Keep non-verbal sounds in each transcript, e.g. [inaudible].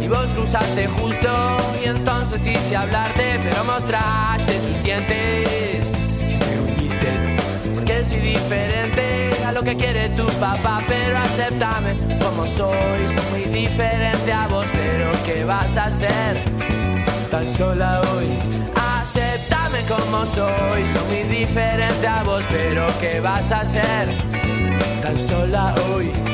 Y vos cruzaste justo, y entonces quise hablarte, pero mostraste tus dientes. Y me uniste, porque soy diferente a lo que quiere tu papá, pero acéptame como soy. Soy muy diferente a vos, pero ¿qué vas a hacer? tan sola hoy. Aceptame como soy, soy muy diferente a vos, pero ¿qué vas a hacer? Tan sola hoy.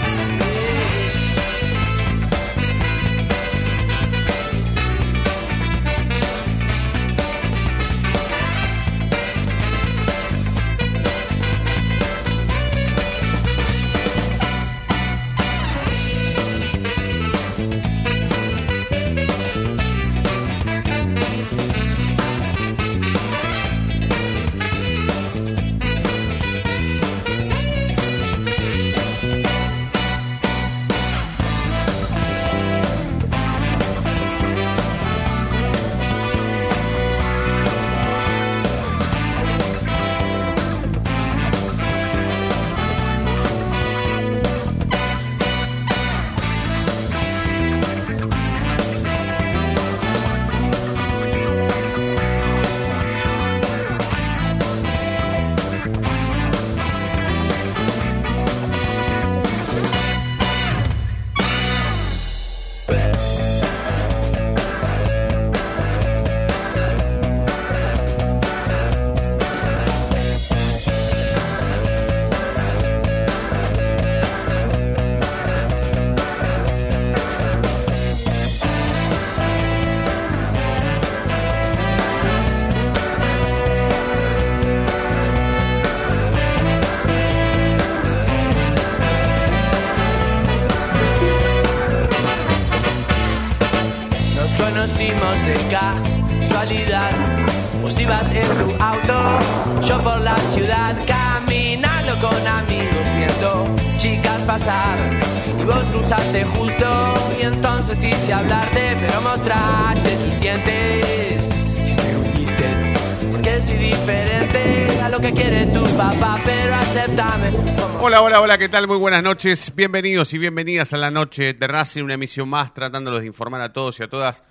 Hola, ¿qué tal? Muy buenas noches. Bienvenidos y bienvenidas a la noche de Racing, una emisión más tratándolos de informar a todos y a todas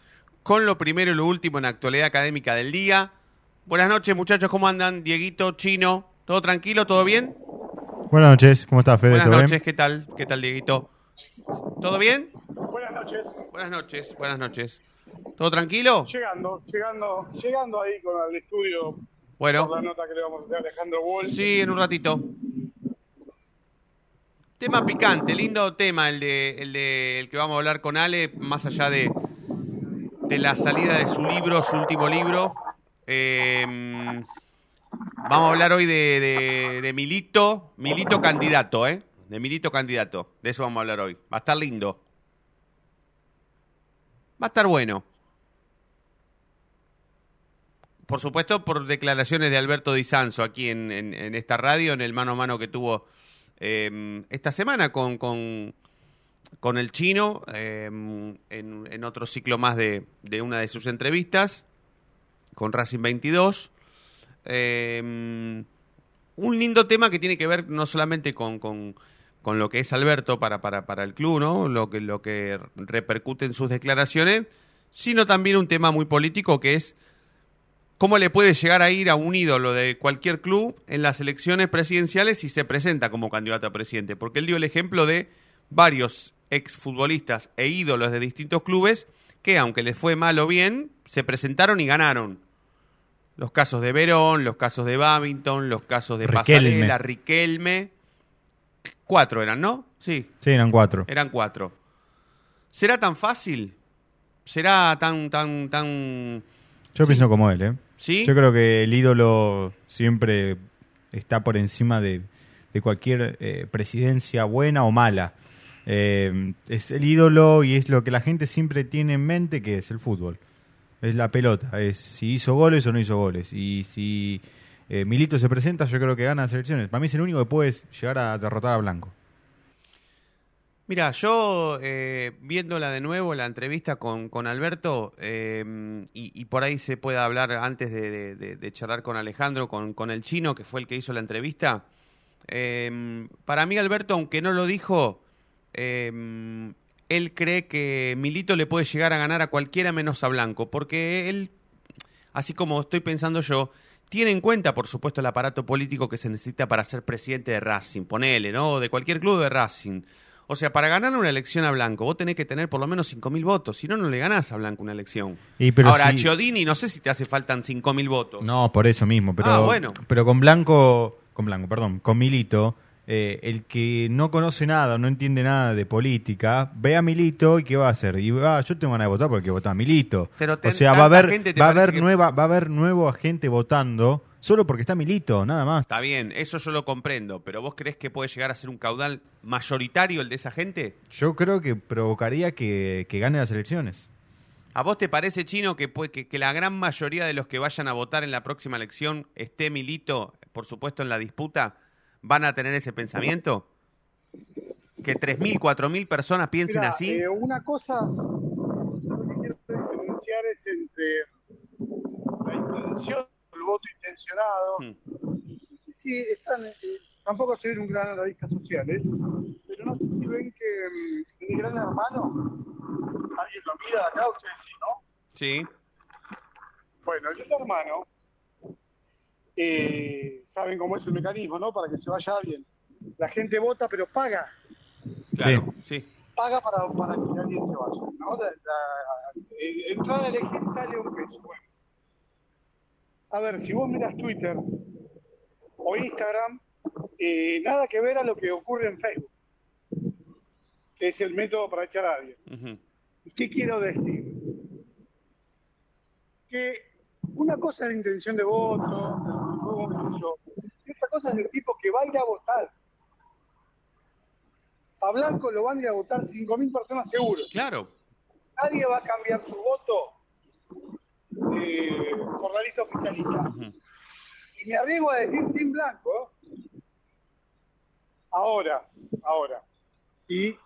con lo primero y lo último en la actualidad académica del día. Buenas noches, muchachos, ¿cómo andan? Dieguito, Chino, ¿todo tranquilo? ¿Todo bien? Buenas noches, ¿cómo estás, Fede? Buenas ¿Todo noches, bien? ¿qué tal? ¿Qué tal, Dieguito? ¿Todo bien? Buenas noches. Buenas noches, buenas noches. ¿Todo tranquilo? Llegando, llegando, llegando ahí con el estudio Bueno, por la nota que le vamos a hacer a Alejandro Wall. sí, en un ratito. Tema picante, lindo tema el de, el de el que vamos a hablar con Ale, más allá de, de la salida de su libro, su último libro. Eh, vamos a hablar hoy de, de- Milito, Milito candidato, ¿eh? De Milito candidato. De eso vamos a hablar hoy. Va a estar lindo. Va a estar bueno. Por supuesto, por declaraciones de Alberto Di Sanzo aquí en- en esta radio, en el mano a mano que tuvo eh, esta semana con, con, con el chino, eh, en, en otro ciclo más de, de una de sus entrevistas, con Racing 22. Eh, un lindo tema que tiene que ver no solamente con, con- con lo que es Alberto para, para, para el club, ¿no? Lo que, lo que repercute en sus declaraciones, sino también un tema muy político que es cómo le puede llegar a ir a un ídolo de cualquier club en las elecciones presidenciales si se presenta como candidato a presidente. Porque él dio el ejemplo de varios exfutbolistas e ídolos de distintos clubes que, aunque les fue mal o bien, se presentaron y ganaron. Los casos de Verón, los casos de Babington, los casos de Riquelme. Pasarela, Riquelme. Cuatro eran, ¿no? Sí, Sí, eran cuatro. eran cuatro. ¿Será tan fácil? ¿Será tan, tan, tan... Yo pienso como él, ¿eh? ¿Sí? Yo creo que el ídolo siempre está por encima de, de cualquier eh, presidencia buena o mala. Eh, es el ídolo y es lo que la gente siempre tiene en mente que es el fútbol. Es la pelota, es si hizo goles o no hizo goles. Y si eh, Milito se presenta, yo creo que gana las elecciones. Para mí es el único que puede llegar a derrotar a Blanco. Mira, yo eh, viéndola de nuevo, la entrevista con, con Alberto, eh, y, y por ahí se puede hablar antes de, de- charlar con Alejandro, con, con el chino, que fue el que hizo la entrevista. eh, para mí, Alberto, aunque no lo dijo, eh, él cree que Milito le puede llegar a ganar a cualquiera menos a Blanco, porque él, así como estoy pensando yo, tiene en cuenta, por supuesto, el aparato político que se necesita para ser presidente de Racing, ponele, ¿no? De cualquier club de Racing. O sea, para ganar una elección a Blanco, vos tenés que tener por lo menos 5.000 votos, si no, no le ganás a Blanco una elección. Y pero Ahora, si- a Chiodini no sé si te hace faltan 5.000 votos. No, por eso mismo. Pero, Ah, bueno. pero con Blanco, con Blanco, perdón, con Milito, eh, el que no conoce nada, no entiende nada de política, ve a Milito y ¿qué va a hacer? Y va, yo tengo ganas de votar porque votar a Milito. Pero o sea, va a haber, va a haber que- nueva, va a haber nueva gente votando solo porque está Milito, nada más. Está bien, eso yo lo comprendo, pero ¿vos crees que puede llegar a ser un caudal mayoritario el de esa gente? Yo creo que provocaría que, que gane las elecciones. ¿A vos te parece, Chino, que, puede- que, que la gran mayoría de los que vayan a votar en la próxima elección esté Milito, por supuesto, en la disputa, van a tener ese pensamiento? ¿Que 3.000, 4.000 personas piensen así? eh, una cosa lo que quiero diferenciar es entre la intención, el voto intencionado. Hmm. Sí, sí, están, eh, tampoco soy un gran analista social, ¿eh? pero no sé si ven que mm, mi gran hermano, alguien lo mira de acá, ustedes sí, ¿no? Sí, Bueno, el gran hermano, eh, saben cómo es el mecanismo, ¿no? Para que se vaya bien. La gente vota, pero paga. claro, sí. paga para, para que alguien se vaya. ¿no? La, la- eh, entrada a elegir sale un peso. Bueno. A ver, si vos miras Twitter o Instagram, eh, nada que ver a lo que ocurre en Facebook, que es el método para echar a alguien. Ujú. ¿Qué quiero decir? Que una cosa es la intención de voto, y otra cosa es el tipo que va a ir a votar. A Blanco lo van a ir a votar 5.000 personas seguro. Claro, Nadie va a cambiar su voto eh, por la lista oficialista. Y me arriesgo a decir sin Blanco. Ahora, ahora, si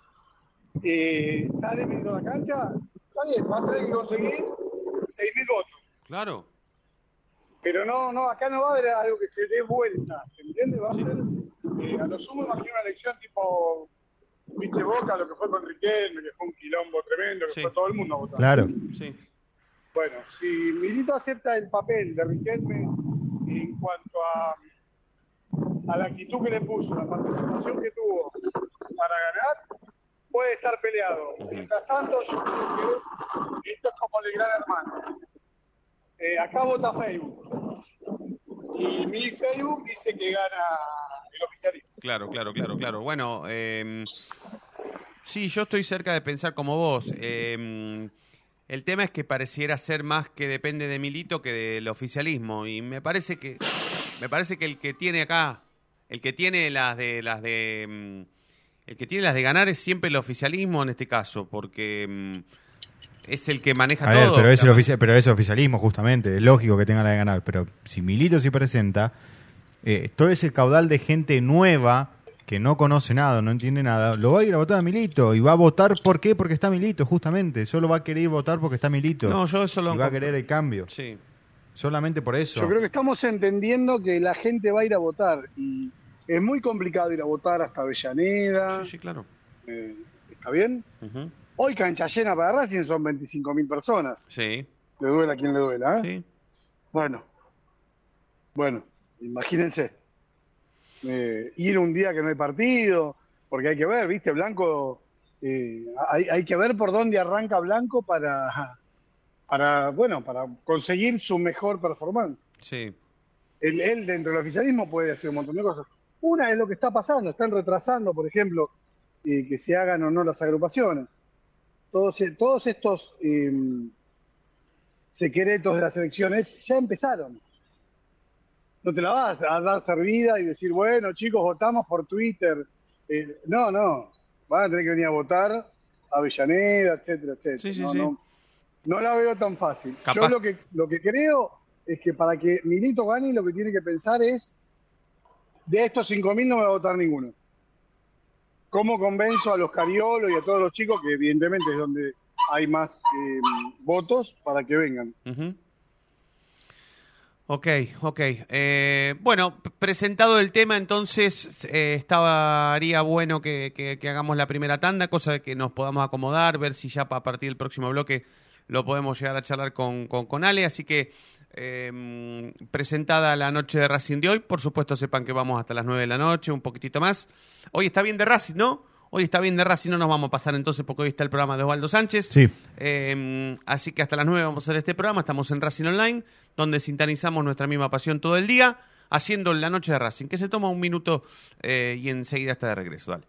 eh, sale a la cancha, está bien, va a tener que conseguir 6.000 votos. claro. Pero no, no, acá no va a haber algo que se dé vuelta, ¿se entiende? Va a ser, eh, a lo sumo, imagino una elección tipo, viste Boca, lo que fue con Riquelme, que fue un quilombo tremendo, que Sí. fue todo el mundo votar. Claro. Sí. Bueno, si Milito acepta el papel de Riquelme en cuanto a, a la actitud que le puso, la participación que tuvo para ganar, puede estar peleado. Mientras tanto, yo creo que esto es como el gran hermano. Eh, acá vota Facebook. Y mi Facebook dice que gana el oficialismo. Claro, claro, claro, claro. Bueno, eh, sí, yo estoy cerca de pensar como vos. Eh, el tema es que pareciera ser más que depende de Milito que del oficialismo. Y me parece que. Me parece que el que tiene acá. El que tiene las de. las de. mm, El que tiene las de ganar es siempre el oficialismo en este caso. Porque mm, es el que maneja A ver, todo. pero es, el ofici- pero es oficialismo, justamente. Es lógico que tenga la de ganar. Pero si Milito se presenta, eh, todo ese caudal de gente nueva que no conoce nada, no entiende nada, lo va a ir a votar a Milito. Y va a votar, ¿por qué? Porque está Milito, justamente. Solo va a querer votar porque está Milito. No, yo eso lo y va a querer el cambio. Sí. Solamente por eso. Yo creo que estamos entendiendo que la gente va a ir a votar y es muy complicado ir a votar hasta Avellaneda. Sí, sí, claro. eh, ¿Está bien? Hoy cancha llena para Racing son 25 mil personas. Sí, Le duela a quien le duela. ¿eh? sí. Bueno, bueno, imagínense. Eh, ir un día que no hay partido, porque hay que ver, ¿viste? Blanco, eh, hay, hay que ver por dónde arranca Blanco para, para, bueno, para conseguir su mejor performance. Sí. Él, él dentro del oficialismo puede hacer un montón de cosas. Una es lo que está pasando, están retrasando, por ejemplo, eh, que se hagan o no las agrupaciones. Todos, todos estos secretos de las elecciones ya empezaron. No te la vas a dar servida y decir, bueno, chicos, votamos por Twitter. Eh, no, no, van a tener que venir a votar a Avellaneda, etcétera, etcétera. Sí, sí, no, sí. no- no la veo tan fácil. Capaz- Yo lo que, lo que creo es que para que Milito gane, lo que tiene que pensar es, de estos 5.000 no me va a votar ninguno. ¿Cómo convenzo a los cariolos y a todos los chicos, que evidentemente es donde hay más eh, votos, para que vengan? Ok, ok. Eh, bueno, presentado el tema, entonces eh, estaría bueno que, hagamos la primera tanda, cosa de que nos podamos acomodar, ver si ya a partir del próximo bloque lo podemos llegar a charlar con, con, Ale. Así que eh, presentada la noche de Racing de hoy, por supuesto sepan que vamos hasta las 9 de la noche, un poquitito más. Hoy está bien de Racing, ¿no? Hoy está bien de Racing, no nos vamos a pasar entonces porque hoy está el programa de Osvaldo Sánchez. Sí. Eh, así que hasta las 9 vamos a hacer este programa. Estamos en Racing Online, donde sintonizamos nuestra misma pasión todo el día, haciendo la noche de Racing, que se toma un minuto eh, y enseguida está de regreso. Dale.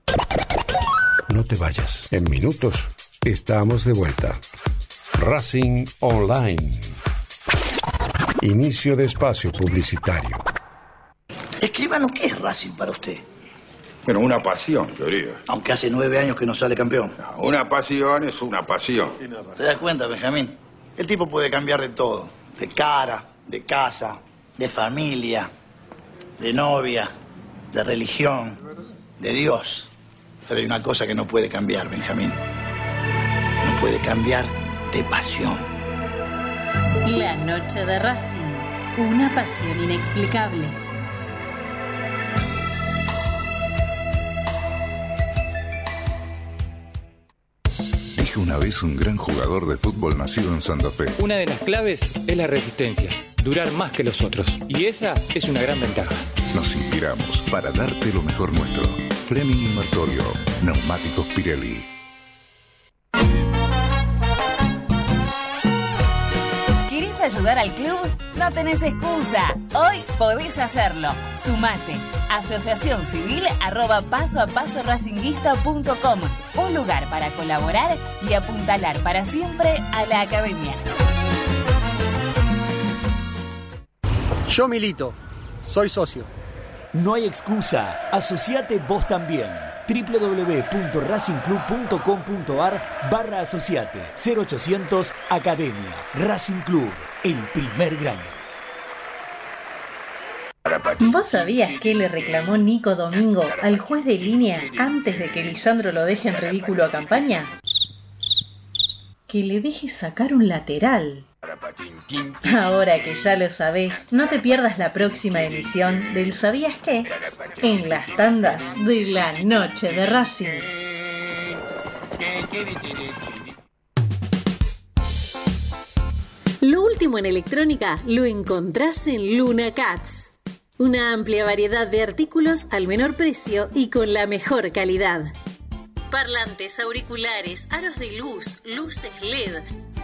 No te vayas. En minutos estamos de vuelta. Racing Online. Inicio de espacio publicitario. Escribano, ¿qué es Racing para usted? Pero una pasión, querido. Aunque hace nueve años que no sale campeón. Una pasión es una pasión. ¿Te das cuenta, Benjamín? El tipo puede cambiar de todo. De cara, de casa, de familia, de novia, de religión, de Dios. Pero hay una cosa que no puede cambiar, Benjamín. No puede cambiar de pasión. La noche de Racing. Una pasión inexplicable. Dijo una vez un gran jugador de fútbol nacido en Santa Fe. Una de las claves es la resistencia, durar más que los otros. Y esa es una gran ventaja. Nos inspiramos para darte lo mejor nuestro. Fleming Invertorio, Neumáticos Pirelli. Ayudar al club? No tenés excusa. Hoy podés hacerlo. Sumate. Asociación Civil arroba paso a paso racinguista.com. Un lugar para colaborar y apuntalar para siempre a la academia. Yo milito. Soy socio. No hay excusa. Asociate vos también. www.racingclub.com.ar barra asociate 0800 Academia Racing Club, el primer grande. ¿Vos sabías que le reclamó Nico Domingo al juez de línea antes de que Lisandro lo deje en ridículo a campaña? Que le deje sacar un lateral. Ahora que ya lo sabés, no te pierdas la próxima emisión del ¿Sabías qué? En las tandas de la noche de Racing. Lo último en electrónica lo encontrás en Luna Cats. Una amplia variedad de artículos al menor precio y con la mejor calidad. Parlantes, auriculares, aros de luz, luces LED,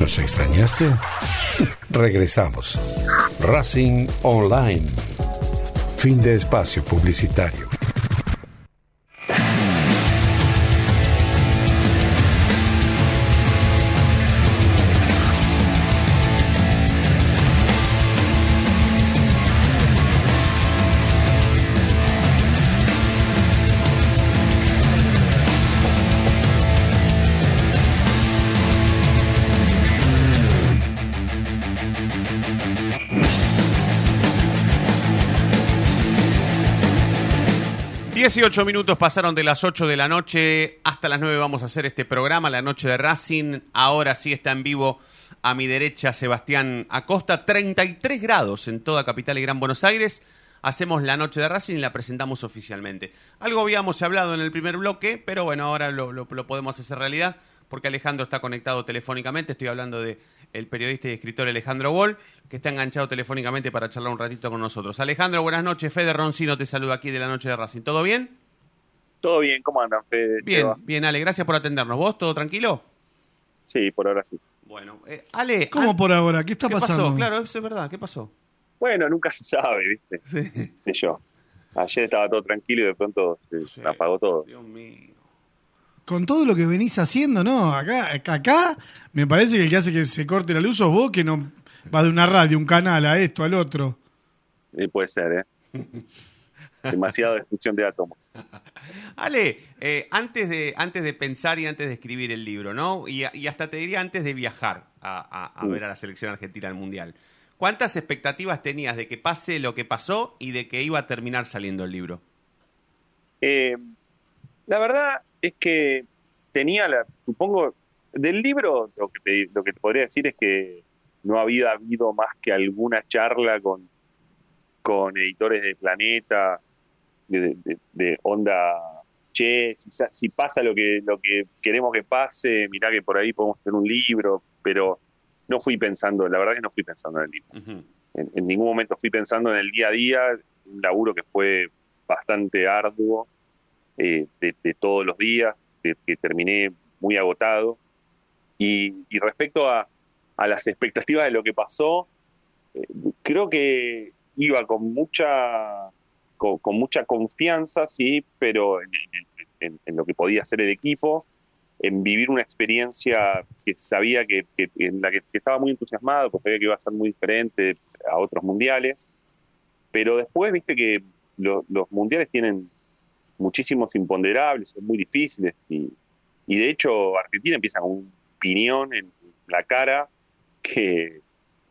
¿Nos extrañaste? Regresamos. Racing Online. Fin de espacio publicitario. Dieciocho minutos pasaron de las 8 de la noche hasta las 9 vamos a hacer este programa, la noche de Racing. Ahora sí está en vivo a mi derecha Sebastián Acosta, 33 grados en toda Capital y Gran Buenos Aires. Hacemos la noche de Racing y la presentamos oficialmente. Algo habíamos hablado en el primer bloque, pero bueno, ahora lo- lo podemos hacer realidad porque Alejandro está conectado telefónicamente. Estoy hablando de el periodista y escritor Alejandro Bol, que está enganchado telefónicamente para charlar un ratito con nosotros. Alejandro, buenas noches. Fede Roncino te saluda aquí de la noche de Racing. ¿Todo bien? Todo bien, ¿cómo andan, Fede? Bien, bien, Ale, gracias por atendernos. ¿Vos todo tranquilo? Sí, por ahora sí. Bueno, eh, Ale. ¿Cómo por ahora? ¿Qué está ¿Qué pasando? pasó? Claro, eso es verdad. ¿Qué pasó? Bueno, nunca se sabe, ¿viste? Sí. Sé yo. Ayer estaba todo tranquilo y de pronto se apagó todo. Dios mío. Con todo lo que venís haciendo, ¿no? Acá, acá me parece que el que hace que se corte la luz sos vos, que no vas de una radio, un canal, a esto, al otro. Sí, puede ser, ¿eh? [laughs] Demasiada destrucción de átomos. Ale, eh, antes, de, antes de pensar y antes de escribir el libro, ¿no? Y, y hasta te diría antes de viajar a, a- a Mm. ver a la selección argentina al Mundial. ¿Cuántas expectativas tenías de que pase lo que pasó y de que iba a terminar saliendo el libro? Eh, la verdad es que tenía la, supongo, del libro lo que te, lo que te podría decir es que no había habido más que alguna charla con, con editores de Planeta, de, de- de onda, che, si, si pasa lo que, lo que queremos que pase, mirá que por ahí podemos hacer un libro, pero no fui pensando, la verdad que no fui pensando en el libro. En, en ningún momento fui pensando en el día a día, un laburo que fue bastante arduo, eh, de, todos los días, que, terminé muy agotado. Y, respecto a, a las expectativas de lo que pasó, eh, creo que iba con mucha con, mucha confianza, sí, pero en, lo que podía hacer el equipo, en vivir una experiencia que sabía que, en la que, estaba muy entusiasmado, porque sabía que iba a ser muy diferente a otros mundiales. Pero después, viste que lo- los mundiales tienen muchísimos imponderables, son muy difíciles y, y de hecho Argentina empieza con un piñón en la cara que,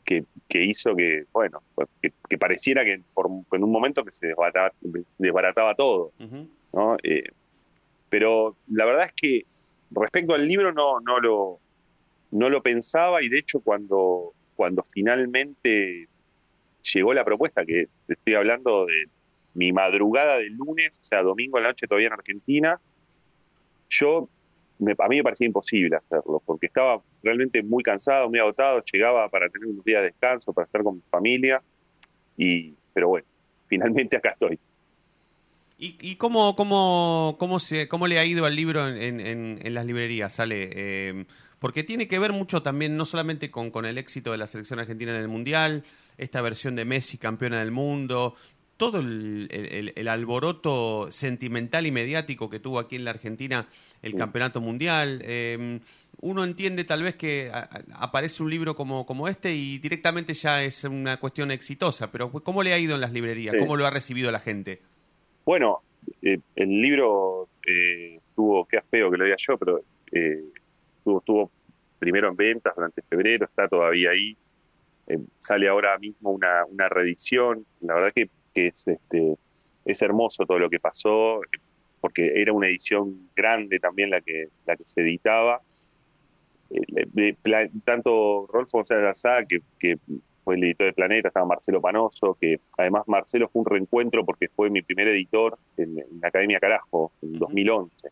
que, que hizo que, bueno, pues, que, que pareciera que por, en un momento que se desbarataba, desbarataba todo, ¿no? Eh, pero la verdad es que respecto al libro no, no lo no lo pensaba y de hecho cuando, cuando finalmente llegó la propuesta, que te estoy hablando de mi madrugada del lunes, o sea, domingo a la noche todavía en Argentina, yo, me- a mí me parecía imposible hacerlo, porque estaba realmente muy cansado, muy agotado, llegaba para tener unos días de descanso, para estar con mi familia, y, pero bueno, [laughs] finalmente acá estoy. ¿Y, y cómo, cómo, cómo, se, cómo le ha ido al libro en, en- en las librerías, Ale? Eh, porque tiene que ver mucho también, no solamente con, con el éxito de la selección argentina en el Mundial, esta versión de Messi campeona del mundo, todo el, el- el alboroto sentimental y mediático que tuvo aquí en la Argentina el campeonato mundial. Eh, uno entiende tal vez que a- aparece un libro como, como este y directamente ya es una cuestión exitosa, pero ¿cómo le ha ido en las librerías? Sí. ¿Cómo lo ha recibido la gente? Bueno, eh, el libro eh, tuvo, qué feo que lo diga yo, pero eh, tuvo, tuvo primero en ventas durante febrero, está todavía ahí. Eh, sale ahora mismo una, una reedición. La verdad que, que es, este, es hermoso todo lo que pasó, porque era una edición grande también la que, la que se editaba. Eh, tanto Rolfo González que, que fue el editor de Planeta, estaba Marcelo Panoso, que además Marcelo fue un reencuentro porque fue mi primer editor en, en la Academia Carajo en 2011, o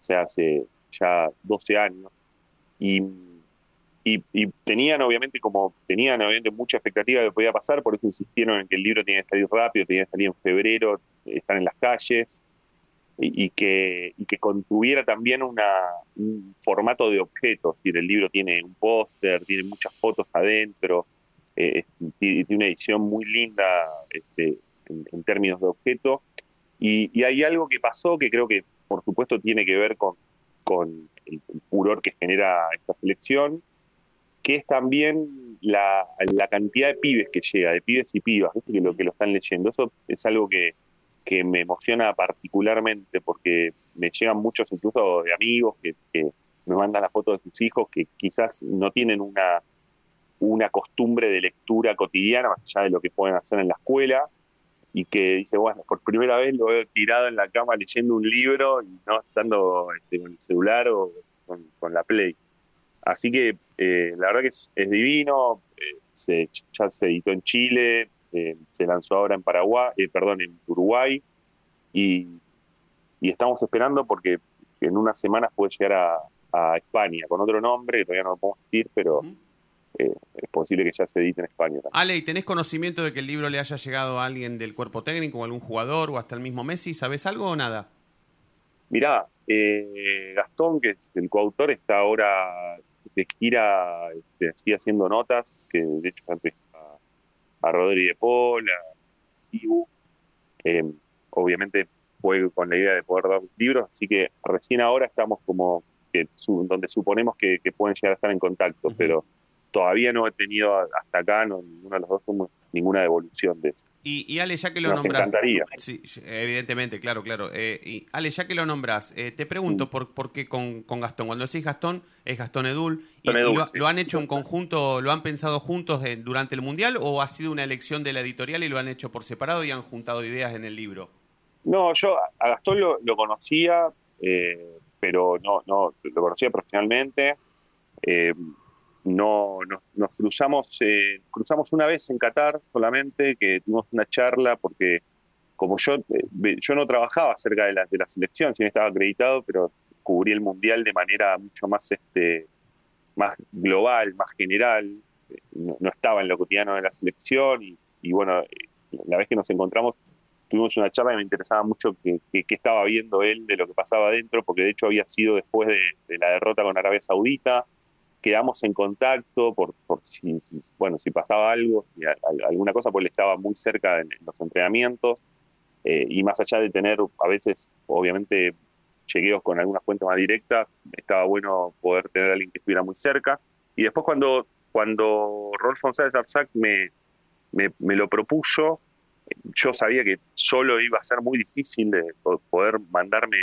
sea, hace ya 12 años. Y, y, y tenían obviamente como tenían obviamente mucha expectativa de que podía pasar, por eso insistieron en que el libro tenía que salir rápido, tenía que salir en febrero, estar en las calles y, que, y que contuviera también una, un formato de objeto, es decir, el libro tiene un póster, tiene muchas fotos adentro, eh, tiene una edición muy linda este, en, términos de objeto, y, y hay algo que pasó que creo que por supuesto tiene que ver con, con el furor que genera esta selección, que es también la, cantidad de pibes que llega, de pibes y pibas, ¿viste? que lo que lo están leyendo. Eso es algo que, que me emociona particularmente porque me llegan muchos incluso de amigos que, que me mandan la foto de sus hijos que quizás no tienen una, una costumbre de lectura cotidiana, más allá de lo que pueden hacer en la escuela, y que dice, bueno, por primera vez lo veo tirado en la cama leyendo un libro y no estando este, con el celular o con la Play. Así que eh, la verdad que es, es divino, eh, se, ya se editó en Chile, eh, se lanzó ahora en Paraguay, perdón, en Uruguay, y, y estamos esperando porque en unas semanas puede llegar a, a España con otro nombre, que todavía no lo podemos decir, pero es posible que ya se edite en España también. Ale, ¿y tenés conocimiento de que el libro le haya llegado a alguien del cuerpo técnico, o algún jugador, o hasta el mismo Messi? ¿Sabés algo o nada? Mirá, Gastón, que es el coautor, está ahora de gira, este, sigue haciendo notas, que de hecho antes a, a Rodri de Paul, a Ibu. Eh, obviamente fue con la idea de poder dar libros, así que recién ahora estamos como que su- donde suponemos que, que pueden llegar a estar en contacto, pero todavía no he tenido hasta acá, no, ninguno de los dos somos ninguna devolución de eso. Y, y Ale, ya que lo Nos nombrás. encantaría. Sí, evidentemente, claro, claro. Eh, y Ale, ya que lo nombrás, eh, te pregunto por, por qué con, con Gastón. Cuando decís Gastón, es Gastón Edul. ¿Y, Gastón y Edul, lo, sí. lo han hecho en conjunto, lo han pensado juntos de- durante el Mundial o ha sido una elección de la editorial y lo han hecho por separado y han juntado ideas en el libro? No, yo a a Gastón lo, lo conocía, eh, pero no, no, lo conocía profesionalmente. Eh, no, nos, cruzamos, eh, cruzamos una vez en Qatar solamente, que tuvimos una charla porque como yo, eh, yo no trabajaba cerca de la, de la selección, bien estaba acreditado, pero cubrí el mundial de manera mucho más, este, más global, más general. No, no estaba en lo cotidiano de la selección y, y bueno, eh, la vez que nos encontramos tuvimos una charla y me interesaba mucho que, que- estaba viendo él de lo que pasaba adentro, porque de hecho había sido después de, de la derrota con Arabia Saudita, quedamos en contacto por, si, bueno, si pasaba algo, alguna cosa, pues él estaba muy cerca en, los entrenamientos, eh, y más allá de tener a veces, obviamente, chequeos con algunas fuentes más directas, estaba bueno poder tener a alguien que estuviera muy cerca. Y después cuando, cuando Rolf González Arzac me, me, me lo propuso, yo sabía que solo iba a ser muy difícil de po- poder mandarme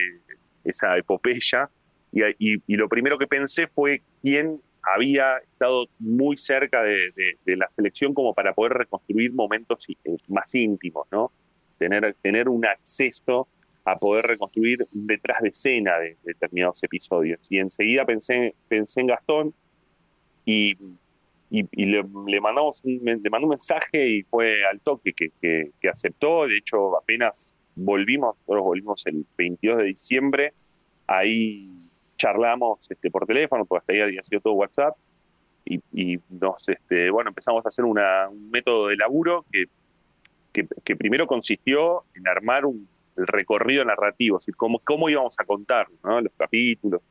esa epopeya y lo primero que pensé fue quién había estado muy cerca de, la selección como para poder reconstruir momentos eh, más íntimos, ¿no? Tener, tener un acceso a poder reconstruir detrás de escena de, de determinados episodios. Y enseguida pensé, pensé en Gastón y, y, le mandamos un, le mandó un mensaje y fue al toque que, que, que aceptó. De hecho, apenas volvimos, nosotros volvimos el 22 de diciembre, ahí charlamos este, por teléfono, porque hasta ahí había sido todo WhatsApp, y, y nos, este, bueno, empezamos a hacer una, un método de laburo que, que, que primero consistió en armar un, el recorrido narrativo, es decir, cómo, cómo íbamos a contar ¿no? los capítulos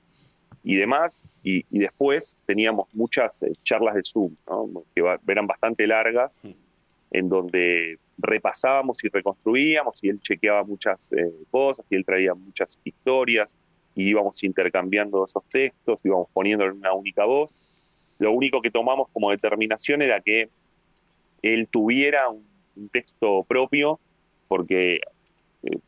y demás, y, y después teníamos muchas eh, charlas de Zoom, ¿no? que va- eran bastante largas, en donde repasábamos y reconstruíamos, y él chequeaba muchas eh, cosas, y él traía muchas historias, y íbamos intercambiando esos textos, íbamos poniéndolo en una única voz. Lo único que tomamos como determinación era que él tuviera un, texto propio, porque eh,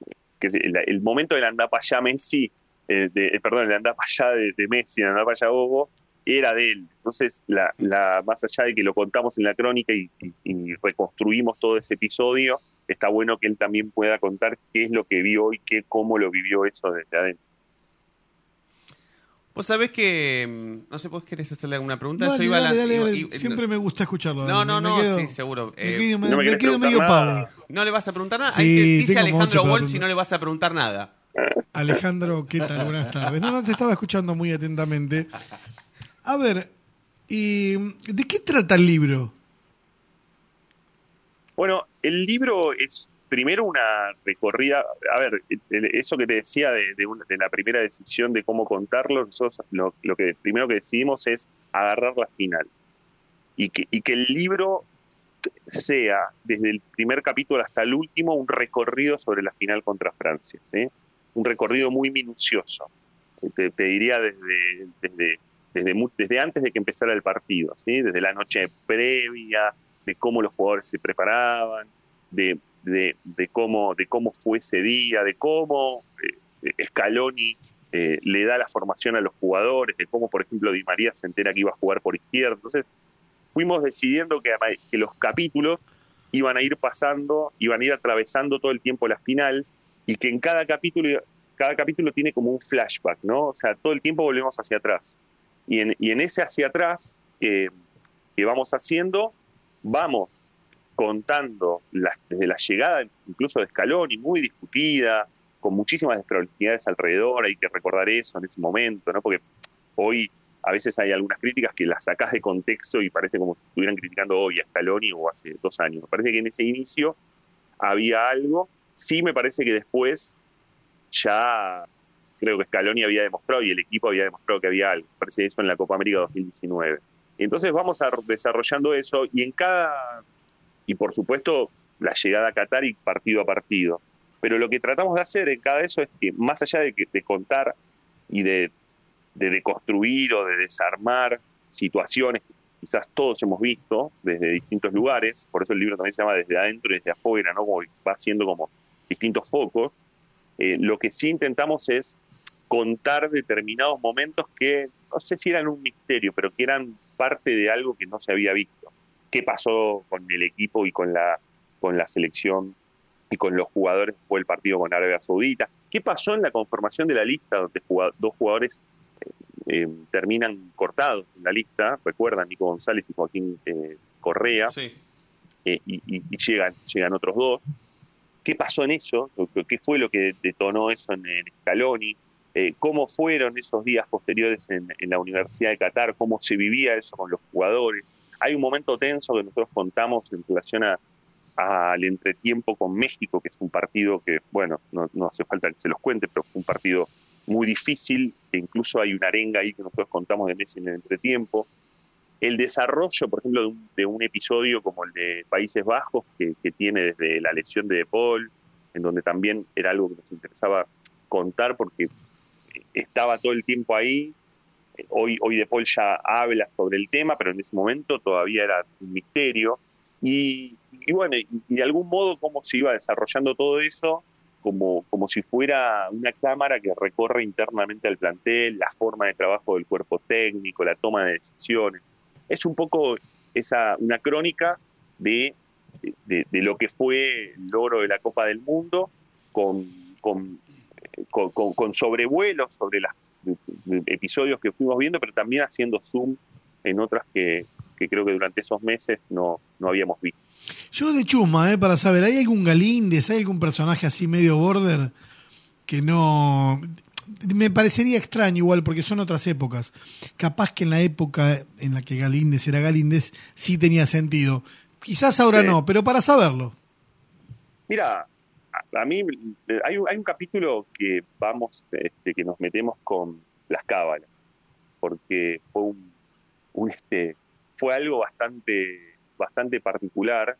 el, momento del allá Messi, eh, de- eh, perdón, el allá de, de Messi, el allá Bobo, era de él. Entonces, la, la, más allá de que lo contamos en la crónica y, y- y reconstruimos todo ese episodio, está bueno que él también pueda contar qué es lo que vio y qué, cómo lo vivió eso desde adentro. Vos sabés que. mm, No sé, ¿vos querés hacerle alguna pregunta? Dale, Yo iba a la- dale, dale, iba- dale. iba- Siempre me gusta escucharlo. No, no, Me no, quedo- sí, seguro. Me Eh, quedo, me- no me me querés quedo preguntar medio pavo. ¿No le vas a preguntar nada? Sí, Ahí te dice Alejandro Wall si no le vas a preguntar nada. Alejandro, ¿qué tal? Buenas tardes. No, no, te estaba escuchando muy atentamente. A ver, ¿y de qué trata el libro? Bueno, el libro es primero una recorrida, a ver, eso que te decía de, la primera decisión de cómo contarlo, nosotros lo, que primero que decidimos es agarrar la final. Y que, el libro sea, desde el primer capítulo hasta el último, un recorrido sobre la final contra Francia, ¿sí? un recorrido muy minucioso, te, te diría desde, antes de que empezara el partido, desde la noche previa, de cómo los jugadores se preparaban, de, de, cómo, de cómo fue ese día, de cómo eh, Scaloni eh, le da la formación a los jugadores, de cómo, por ejemplo, Di María se entera que iba a jugar por izquierda. Entonces, fuimos decidiendo que, los capítulos iban a ir pasando, iban a ir atravesando todo el tiempo la final y que en cada capítulo, cada capítulo tiene como un flashback, ¿no? O sea, todo el tiempo volvemos hacia atrás. Y en, y en ese hacia atrás que vamos haciendo, vamos contando las- desde la llegada incluso de Scaloni, muy discutida, con muchísimas desprolijidades alrededor, hay que recordar eso en ese momento, ¿no? Porque hoy a veces hay algunas críticas que las sacás de contexto y parece como si estuvieran criticando hoy a Scaloni o hace dos años. Me parece que en ese inicio había algo, sí me parece que después ya creo que Scaloni había demostrado y el equipo había demostrado que había algo. Me parece eso en la Copa América 2019. Entonces vamos a desarrollando eso y en cada, y por supuesto la llegada a Qatar y partido a partido. Pero lo que tratamos de hacer en cada eso es que más allá de, de contar y de, de deconstruir o de desarmar situaciones que quizás todos hemos visto desde distintos lugares, por eso el libro también se llama Desde adentro y desde afuera, ¿no? Como va haciendo como distintos focos. Eh, lo que sí intentamos es contar determinados momentos que no sé si eran un misterio, pero que eran parte de algo que no se había visto. ¿Qué pasó con el equipo y con la, con la selección y con los jugadores después del partido con Arabia Saudita? ¿Qué pasó en la conformación de la lista donde dos jugadores eh, eh, terminan cortados en la lista? Recuerdan, Nico González y Joaquín eh, Correa. Eh, y, y- y llegan, llegan otros dos. ¿Qué pasó en eso? ¿Qué fue lo que detonó eso en, en Scaloni? Eh, ¿Cómo fueron esos días posteriores en, en la Universidad de Qatar? ¿Cómo se vivía eso con los jugadores? Hay un momento tenso que nosotros contamos en relación al entretiempo con México, que es un partido que, bueno, no, hace falta que se los cuente, pero fue un partido muy difícil, que incluso hay una arenga ahí que nosotros contamos de Messi en el entretiempo. El desarrollo, por ejemplo, de un, de un episodio como el de Países Bajos, que, que tiene desde la lesión de De Paul, en donde también era algo que nos interesaba contar porque estaba todo el tiempo ahí. Hoy, hoy De Paul ya habla sobre el tema, pero en ese momento todavía era un misterio. Y, bueno, y, de algún modo cómo se iba desarrollando todo eso, como, como si fuera una cámara que recorre internamente al plantel, la forma de trabajo del cuerpo técnico, la toma de decisiones. Es un poco esa, una crónica de, de, lo que fue el logro de la Copa del Mundo con, con, con, con- sobrevuelos sobre episodios que fuimos viendo, pero también haciendo zoom en otras que, que creo que durante esos meses no, no habíamos visto. Yo de chuma, eh, para saber, ¿hay algún Galíndez, hay algún personaje así medio border que no... Me parecería extraño igual porque son otras épocas. Capaz que en la época en la que Galíndez era Galíndez sí tenía sentido. Quizás ahora Sí. no, pero para saberlo. Mira, a, mí eh, hay, un- hay un capítulo que vamos, este, que nos metemos con las cábalas, porque fue un, este, fue algo bastante, bastante particular,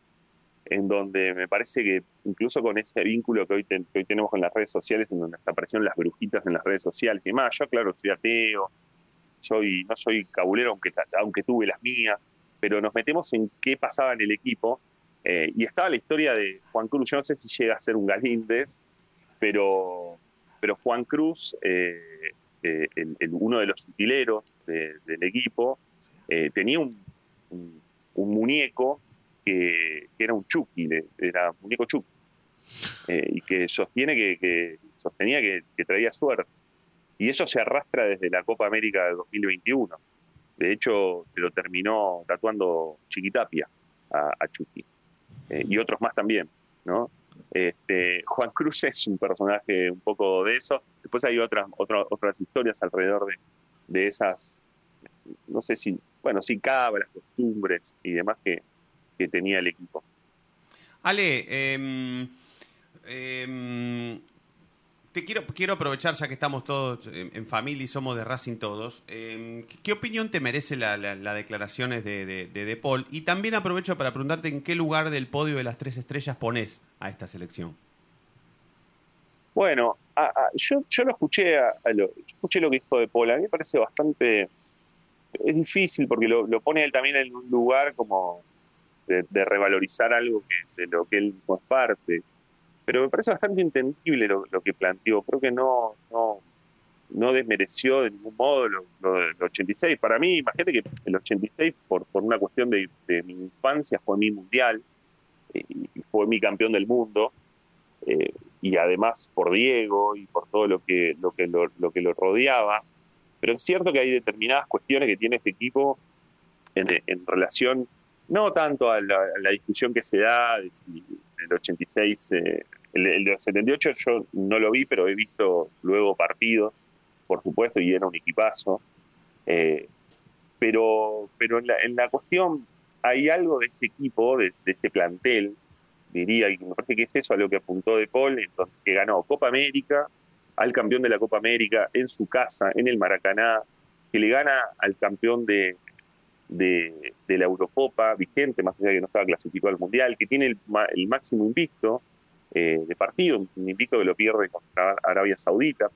en donde me parece que incluso con ese vínculo que hoy, hoy tenemos con las redes sociales, en donde hasta aparecieron las brujitas en las redes sociales y demás, yo claro, soy ateo, soy, no soy cabulero, aunque, aunque tuve las mías, pero nos metemos en qué pasaba en el equipo, eh, y estaba la historia de Juan Cruz, yo no sé si llega a ser un Galíndez, pero, pero Juan Cruz, eh, eh, uno de los utileros de- del equipo, eh, tenía un, muñeco que, era un Chucky, era un muñeco Chucky, y que sostiene que, que sostenía que, que traía suerte. Y eso se arrastra desde la Copa América de 2021. De hecho, se lo terminó tatuando Chiquitapia a, a Chucky. Eh, y otros más también, ¿no? Este, Juan Cruz es un personaje un poco de eso. Después hay otras otras otras historias alrededor de, de esas, no sé si, bueno, sí, cabras, costumbres y demás que, que tenía el equipo. Ale, em, em, te quiero, quiero aprovechar, ya que estamos todos en, familia y somos de Racing todos, em, ¿qué, opinión te merece la, la- las declaraciones de, de, de De Paul? Y también aprovecho para preguntarte en qué lugar del podio de las tres estrellas pones a esta selección. Bueno, a- yo, yo lo escuché, a lo, yo escuché lo que dijo de Paul. A mí me parece bastante. Es difícil porque lo, lo pone él también en un lugar como de, de revalorizar algo que, de lo que él no es parte. Pero me parece bastante entendible lo, que planteó. Creo que no, no, no desmereció de ningún modo lo, lo del 86. Para mí, imagínate que el 86, por, por una cuestión de, mi infancia, fue mi mundial eh, y fue mi campeón del mundo. Eh, y además por Diego y por todo lo que lo que lo, lo que lo rodeaba. Pero es cierto que hay determinadas cuestiones que tiene este equipo en, relación no tanto a la, a la discusión que se da de el 86, eh, el, el del 78 yo no lo vi, pero he visto luego partidos, por supuesto, y era un equipazo. Eh, pero pero en la, en la cuestión hay algo de este equipo, de, de este plantel, diría, y me parece que es eso a lo que apuntó De Paul, entonces, que ganó Copa América, al campeón de la Copa América en su casa, en el Maracaná, que le gana al campeón de, de, la Eurocopa vigente, más allá de que no estaba clasificado al Mundial, que tiene el, el máximo invicto eh, de partido, un invicto que lo pierde contra Arabia Saudita,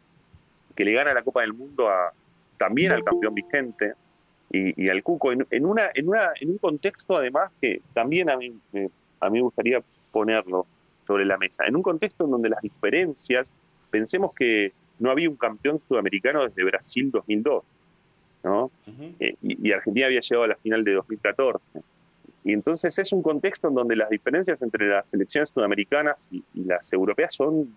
que le gana la Copa del Mundo a, también al campeón vigente y, al Cuco, en, una, en, una, en un contexto además que también a mí, me- a mí me gustaría ponerlo sobre la mesa, en un contexto en donde las diferencias, pensemos que no había un campeón sudamericano desde Brasil 2002, ¿no? Eh, y, y Argentina había llegado a la final de 2014. Y entonces es un contexto en donde las diferencias entre las selecciones sudamericanas y, y las europeas son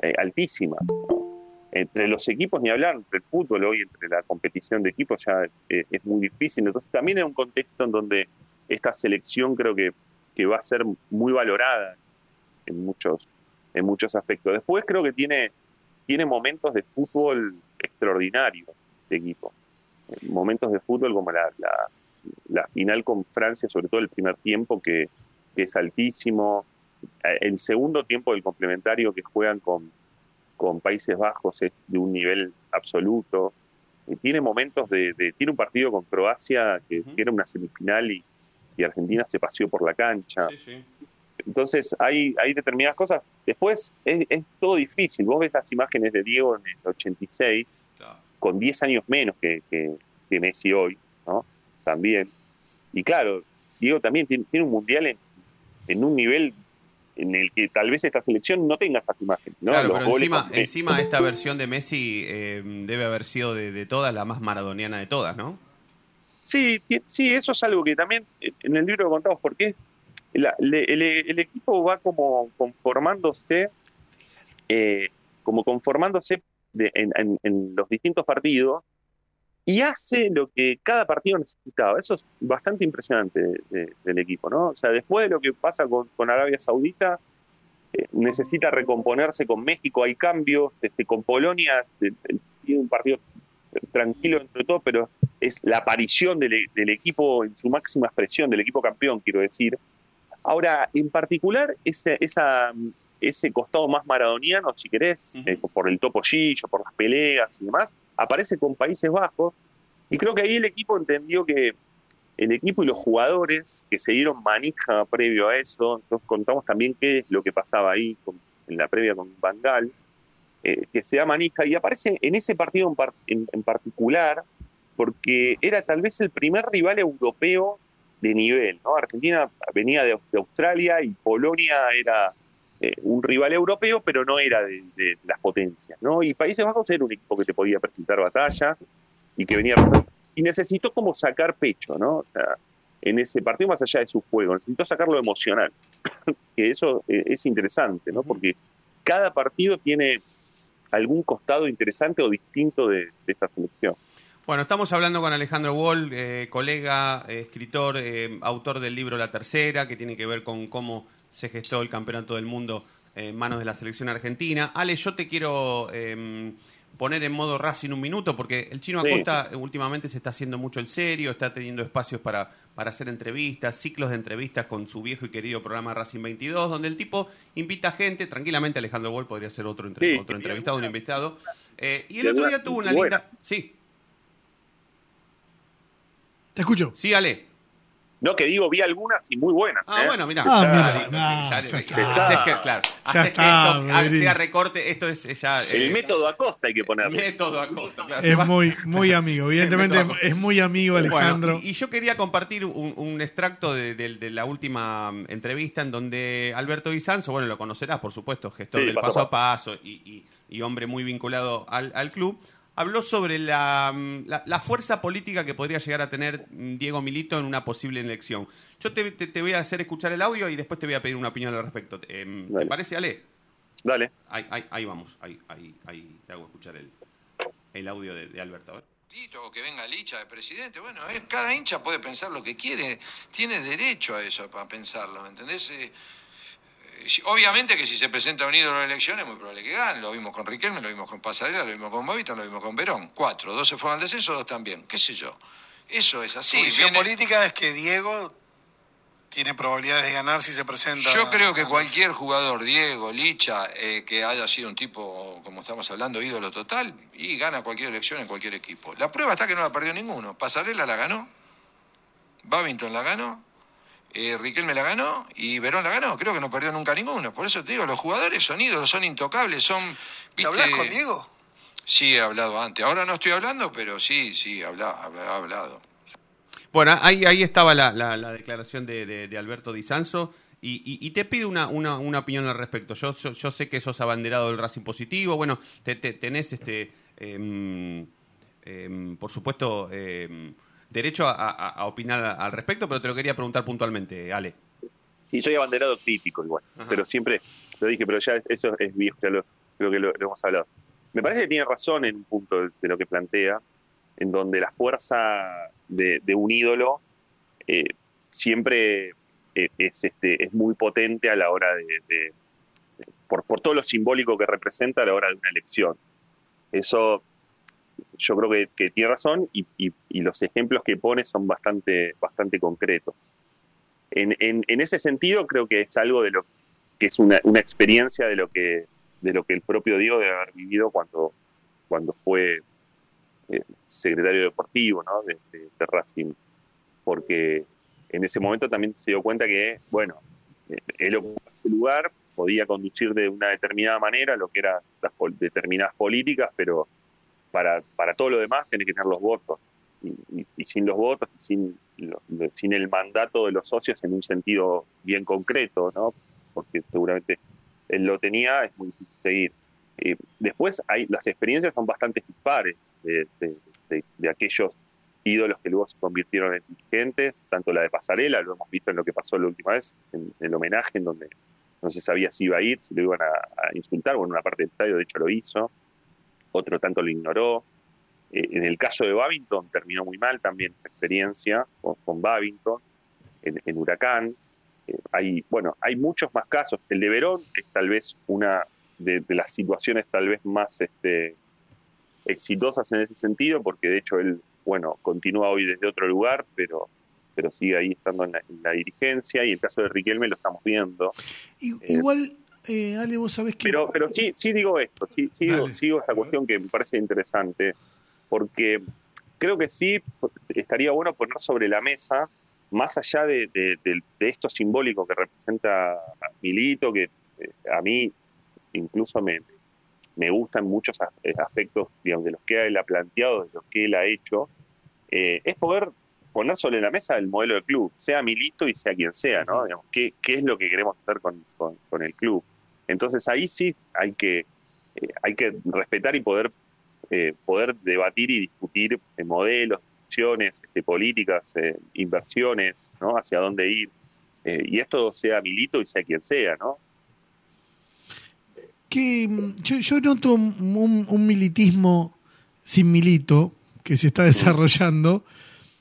eh, altísimas. ¿no? Entre los equipos, ni hablar, entre el fútbol hoy, entre la competición de equipos ya eh, es muy difícil. Entonces también es un contexto en donde esta selección creo que, que va a ser muy valorada en muchos, en muchos aspectos. Después creo que tiene, tiene momentos de fútbol extraordinarios de equipo. Momentos de fútbol como la, la, la final con Francia, sobre todo el primer tiempo, que, que es altísimo. El segundo tiempo del complementario que juegan con, con Países Bajos es de un nivel absoluto. Tiene momentos de, de- Tiene un partido con Croacia que, que era una semifinal y, y Argentina se paseó por la cancha. Entonces hay, hay determinadas cosas. Después es, es todo difícil. Vos ves las imágenes de Diego en el 86, con 10 años menos que, que, que Messi hoy, ¿no? También. Y claro, Diego también tiene, tiene un mundial en, en un nivel en el que tal vez esta selección no tenga esas imágenes. ¿no? Claro, Los pero encima, encima esta versión de Messi eh, debe haber sido de, de todas la más maradoniana de todas, ¿no? Sí, sí, eso es algo que también eh, en el libro contamos, porque le- el, el equipo va como conformándose, eh, como conformándose de- en, en- en los distintos partidos y hace lo que cada partido necesitaba. Eso es bastante impresionante de- de- del equipo, ¿no? O sea, después de lo que pasa con, Arabia Saudita, eh, necesita recomponerse con México, hay cambios, este, con Polonia este, tiene un partido tranquilo entre todo, pero es la aparición del, del equipo en su máxima expresión, del equipo campeón, quiero decir. Ahora, en particular, esa, ese costado más maradoniano, si querés, eh, por el topo Gillo, por las peleas y demás, aparece con Países Bajos, y creo que ahí el equipo entendió que el equipo y los jugadores que se dieron manija previo a eso, entonces contamos también qué es lo que pasaba ahí con- en la previa con Bangal, eh, que se da manija y aparece en ese partido en, par- en- en particular porque era tal vez el primer rival europeo de nivel, ¿no? Argentina venía de, de Australia y Polonia era eh, un rival europeo, pero no era de, las potencias, ¿no? Y Países Bajos era un equipo que te podía presentar batalla y que venía y necesitó como sacar pecho, ¿no? O sea, en ese partido más allá de su juego, necesitó sacarlo emocional, [laughs] que eso eh, es interesante, ¿no? Porque cada partido tiene algún costado interesante o distinto de, esta selección. Bueno, estamos hablando con Alejandro Wall, eh, colega, escritor, autor del libro La Tercera, que tiene que ver con cómo se gestó el Campeonato del Mundo en manos de la selección argentina. Ale, yo te quiero eh, poner en modo Racing un minuto, porque el chino. Acosta eh, últimamente se está haciendo mucho el serio, está teniendo espacios para, para hacer entrevistas, ciclos de entrevistas con su viejo y querido programa Racing 22, donde el tipo invita gente, tranquilamente Alejandro Wall podría ser otro, entre- Sí. otro entrevistado, un invitado. Eh, y el otro día tuvo una buena. linda... Sí, Te escucho. sí, Ale. No, que digo, vi algunas y muy buenas. Ah, ¿eh? bueno, mira. Ah, Claro, haces que, claro, Ya haces que está, esto sea recorte, esto es ya... El eh, método Acosta hay que ponerle. método Acosta, claro, Es muy, muy amigo. Evidentemente es muy amigo Alejandro. Bueno, y, y yo quería compartir un, un extracto de, de- de la última mm, entrevista en donde Alberto Di Sanzo, bueno, lo conocerás, por supuesto, gestor Sí, del paso paso a a paso y, y- y hombre muy vinculado al, al club, habló sobre la, mm, la- la fuerza política que podría llegar a tener mm, Diego Milito en una posible elección. Yo te, te- te voy a hacer escuchar el audio y después te voy a pedir una opinión al respecto. Eh, ¿Te Dale. parece, Ale? Dale. Ahí, ahí- ahí vamos, ahí, ahí, ahí te hago escuchar el, el audio de, de Alberto. o que venga Licha de presidente. Bueno, es- cada hincha puede pensar lo que quiere, tiene derecho a eso, a pensarlo, ¿me entendés? Eh, eh, obviamente que si se presenta un ídolo en elecciones es muy probable que gane. Lo vimos con Riquelme, lo vimos con Pasarela, lo vimos con Movito, lo vimos con Verón. Cuatro, dos se fueron al descenso, dos también. ¿Qué sé yo? Eso es así. Su visión viene- política es que Diego tiene probabilidades de ganar si se presenta. Yo creo que cualquier jugador, Diego, Licha, eh, que haya sido un tipo, como estamos hablando, ídolo total, y gana cualquier elección en cualquier equipo. La prueba está que no la perdió ninguno. Pasarela la ganó, Babington la ganó, eh, Riquelme la ganó y Verón la ganó. Creo que no perdió nunca ninguno. Por eso te digo, los jugadores son ídolos, son intocables, son... ¿viste? hablas con Diego? Sí, he hablado antes. Ahora no estoy hablando, pero sí, sí, habla, habla- he hablado. Bueno, ahí, ahí estaba la, la- la declaración de, de- de Alberto Di Sanzo. Y, y- y te pido una, una- una opinión al respecto. Yo, yo, yo sé que sos abanderado del Racing positivo. Bueno, te, te- tenés este em, em, por supuesto em, derecho a, a- a opinar al respecto, pero te lo quería preguntar puntualmente, Ale. Sí, soy abanderado crítico igual, pero siempre lo dije, pero ya eso es viejo, ya lo, creo que lo, lo hemos hablado. Me parece que tiene razón en un punto de, de lo que plantea, en donde la fuerza de, de un ídolo eh, siempre eh, es, este, es muy potente a la hora de, de- por, por todo lo simbólico que representa a la hora de una elección. Eso yo creo que, que tiene razón y, y- y los ejemplos que pone son bastante, bastante concretos. En, en- en ese sentido creo que es algo de lo que es una, una experiencia de lo que de lo que el propio Diego debe haber vivido cuando cuando fue eh, secretario deportivo ¿no? de, de- de Racing porque en ese momento también se dio cuenta que bueno eh, él ocupaba ese lugar podía conducir de una determinada manera lo que eran las pol- determinadas políticas pero para, para todo lo demás tenés que tener los votos y, sin los votos sin, sin el mandato de los socios en un sentido bien concreto, ¿no? Porque seguramente él lo tenía, es muy difícil seguir. Eh, después hay las experiencias son bastante dispares de, de- de- de aquellos ídolos que luego se convirtieron en dirigentes, tanto la de Pasarela, lo hemos visto en lo que pasó la última vez, en, el homenaje, en donde no se sabía si iba a ir, si lo iban a, a insultar, bueno, una parte del estadio de hecho lo hizo, otro tanto lo ignoró. Eh, en el caso de Babington terminó muy mal también esta experiencia con, con Babington en, en Huracán. Eh, hay, bueno, hay muchos más casos. El de Verón es tal vez una de, de las situaciones tal vez más este, exitosas en ese sentido, porque de hecho él, bueno, continúa hoy desde otro lugar, pero pero sigue ahí estando en la, en la dirigencia y el caso de Riquelme lo estamos viendo. Eh, Igual, eh, Ale, vos sabés que. pero, pero sí, sí digo esto, sí, sí digo, sí digo esta cuestión que me parece interesante, porque creo que sí estaría bueno poner sobre la mesa, más allá de, de- de- de esto simbólico que representa Milito, que eh, a mí incluso me, me gustan muchos eh, aspectos digamos, de los que él ha planteado, de lo que él ha hecho, eh, es poder poner sobre la mesa el modelo del club, sea Milito y sea quien sea, ¿no? Digamos, ¿qué, qué es lo que queremos hacer con, con- con el club? Entonces ahí sí hay que, eh, hay que respetar y poder, eh, poder debatir y discutir eh, modelos, opciones, este, políticas, inversiones, ¿no? Hacia dónde ir. Y esto sea Milito y sea quien sea, ¿no? que mm, yo, yo noto un, un militismo sin milito que se está desarrollando,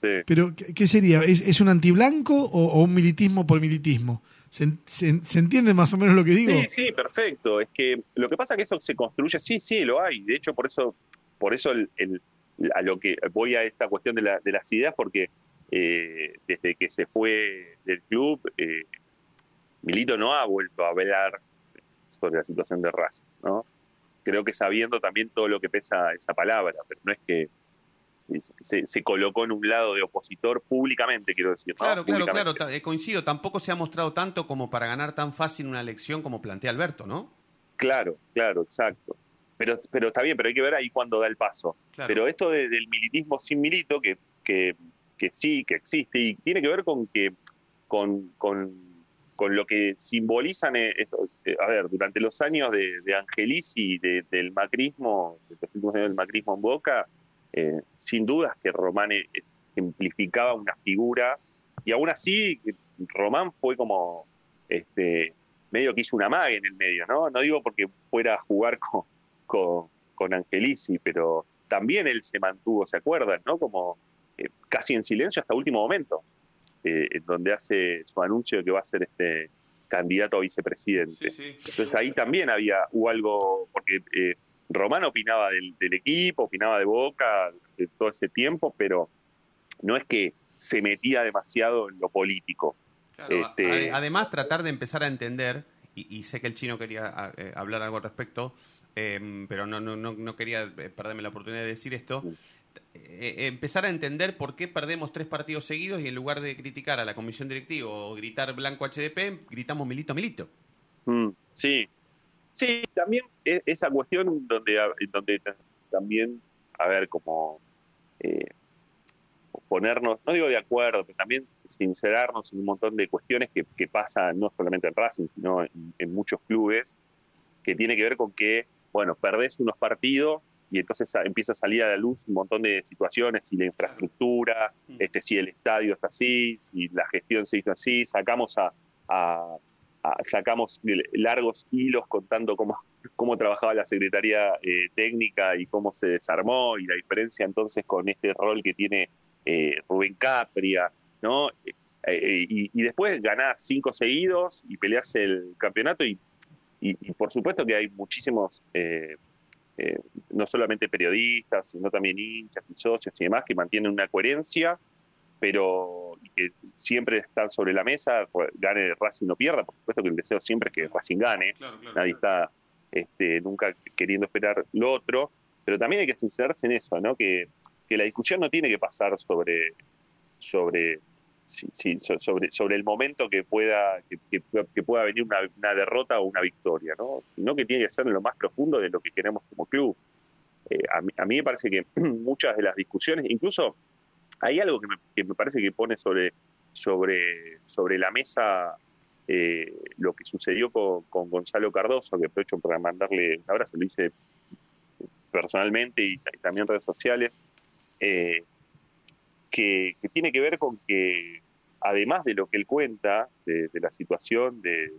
Sí. pero ¿qué, qué sería? ¿Es, es un antiblanco o, o un militismo por militismo? ¿Se, en- se- se entiende más o menos lo que digo? Sí, sí, perfecto. Es que lo que pasa es que eso se construye, sí, sí, lo hay. De hecho, por eso, por eso el, el- a lo que voy a esta cuestión de, la- de las ideas, porque eh, desde que se fue del club, eh, Milito no ha vuelto a hablar sobre la situación de Racing, ¿no? Creo que sabiendo también todo lo que pesa esa palabra, pero no es que se, se colocó en un lado de opositor públicamente, quiero decir. ¿no? Claro, claro, claro, eh, coincido. Tampoco se ha mostrado tanto como para ganar tan fácil una elección como plantea Alberto, ¿no? Claro, claro, exacto. Pero, pero está bien, pero hay que ver ahí cuando da el paso. Claro. Pero esto de- del militismo sin milito, que, que, que sí, que existe, y tiene que ver con que con, con, con lo que simbolizan, eh, esto, eh, a ver, durante los años de, de Angelis y de- del macrismo, de los últimos años del macrismo en Boca, eh, sin dudas que Román eh, ejemplificaba una figura, y aún así Román fue como este medio que hizo una maga en el medio, ¿no? No digo porque fuera a jugar con, con, con Angelici, pero también él se mantuvo, ¿se acuerdan? ¿no? Como eh, casi en silencio hasta último momento, eh, en donde hace su anuncio de que va a ser este candidato a vicepresidente. Entonces ahí también había, hubo algo, porque eh, Román opinaba del, del equipo, opinaba de Boca de todo ese tiempo, pero no es que se metía demasiado en lo político. Claro, Este, ade- además, tratar de empezar a entender, y, y sé que el chino quería eh, hablar algo al respecto, eh, pero no, no, no, no quería eh, perderme la oportunidad de decir esto. eh, empezar a entender por qué perdemos tres partidos seguidos y en lugar de criticar a la comisión directiva o gritar blanco HDP, gritamos milito, milito. Mm, sí, sí, también e- esa cuestión donde, donde ta- también, a ver, como eh, ponernos, no digo de acuerdo, pero también sincerarnos en un montón de cuestiones que, que pasan no solamente en Racing, sino en, en muchos clubes, que tiene que ver con que, bueno, perdés unos partidos y entonces empieza a salir a la luz un montón de situaciones, si la infraestructura, este, si el estadio está así, si la gestión se hizo así, sacamos a- sacamos largos hilos contando cómo, cómo trabajaba la Secretaría eh, Técnica y cómo se desarmó y la diferencia entonces con este rol que tiene eh, Rubén Capria, ¿no? Eh, eh, y, después ganás cinco seguidos y peleás el campeonato y, y- y por supuesto que hay muchísimos, no solamente periodistas, sino también hinchas y socios y demás que mantienen una coherencia, pero que siempre están sobre la mesa, pues, gane Racing no pierda, por supuesto que el deseo siempre es que Racing gane, nadie está este, nunca queriendo esperar lo otro, pero también hay que sincerarse en eso, ¿no? Que, que la discusión no tiene que pasar sobre sobre sí, sí, so- sobre sobre el momento que pueda que, que- que pueda venir una, una derrota o una victoria, ¿no? Sino que tiene que ser en lo más profundo de lo que queremos como club. Eh, a, mí, a mí me parece que [clears throat] muchas de las discusiones, incluso hay algo que me, parece que pone sobre sobre sobre la mesa eh, lo que sucedió con, con Gonzalo Cardoso, que aprovecho para mandarle un abrazo, lo hice personalmente y, y también redes sociales, eh, que, tiene que ver con que, además de lo que él cuenta, de, la situación, de,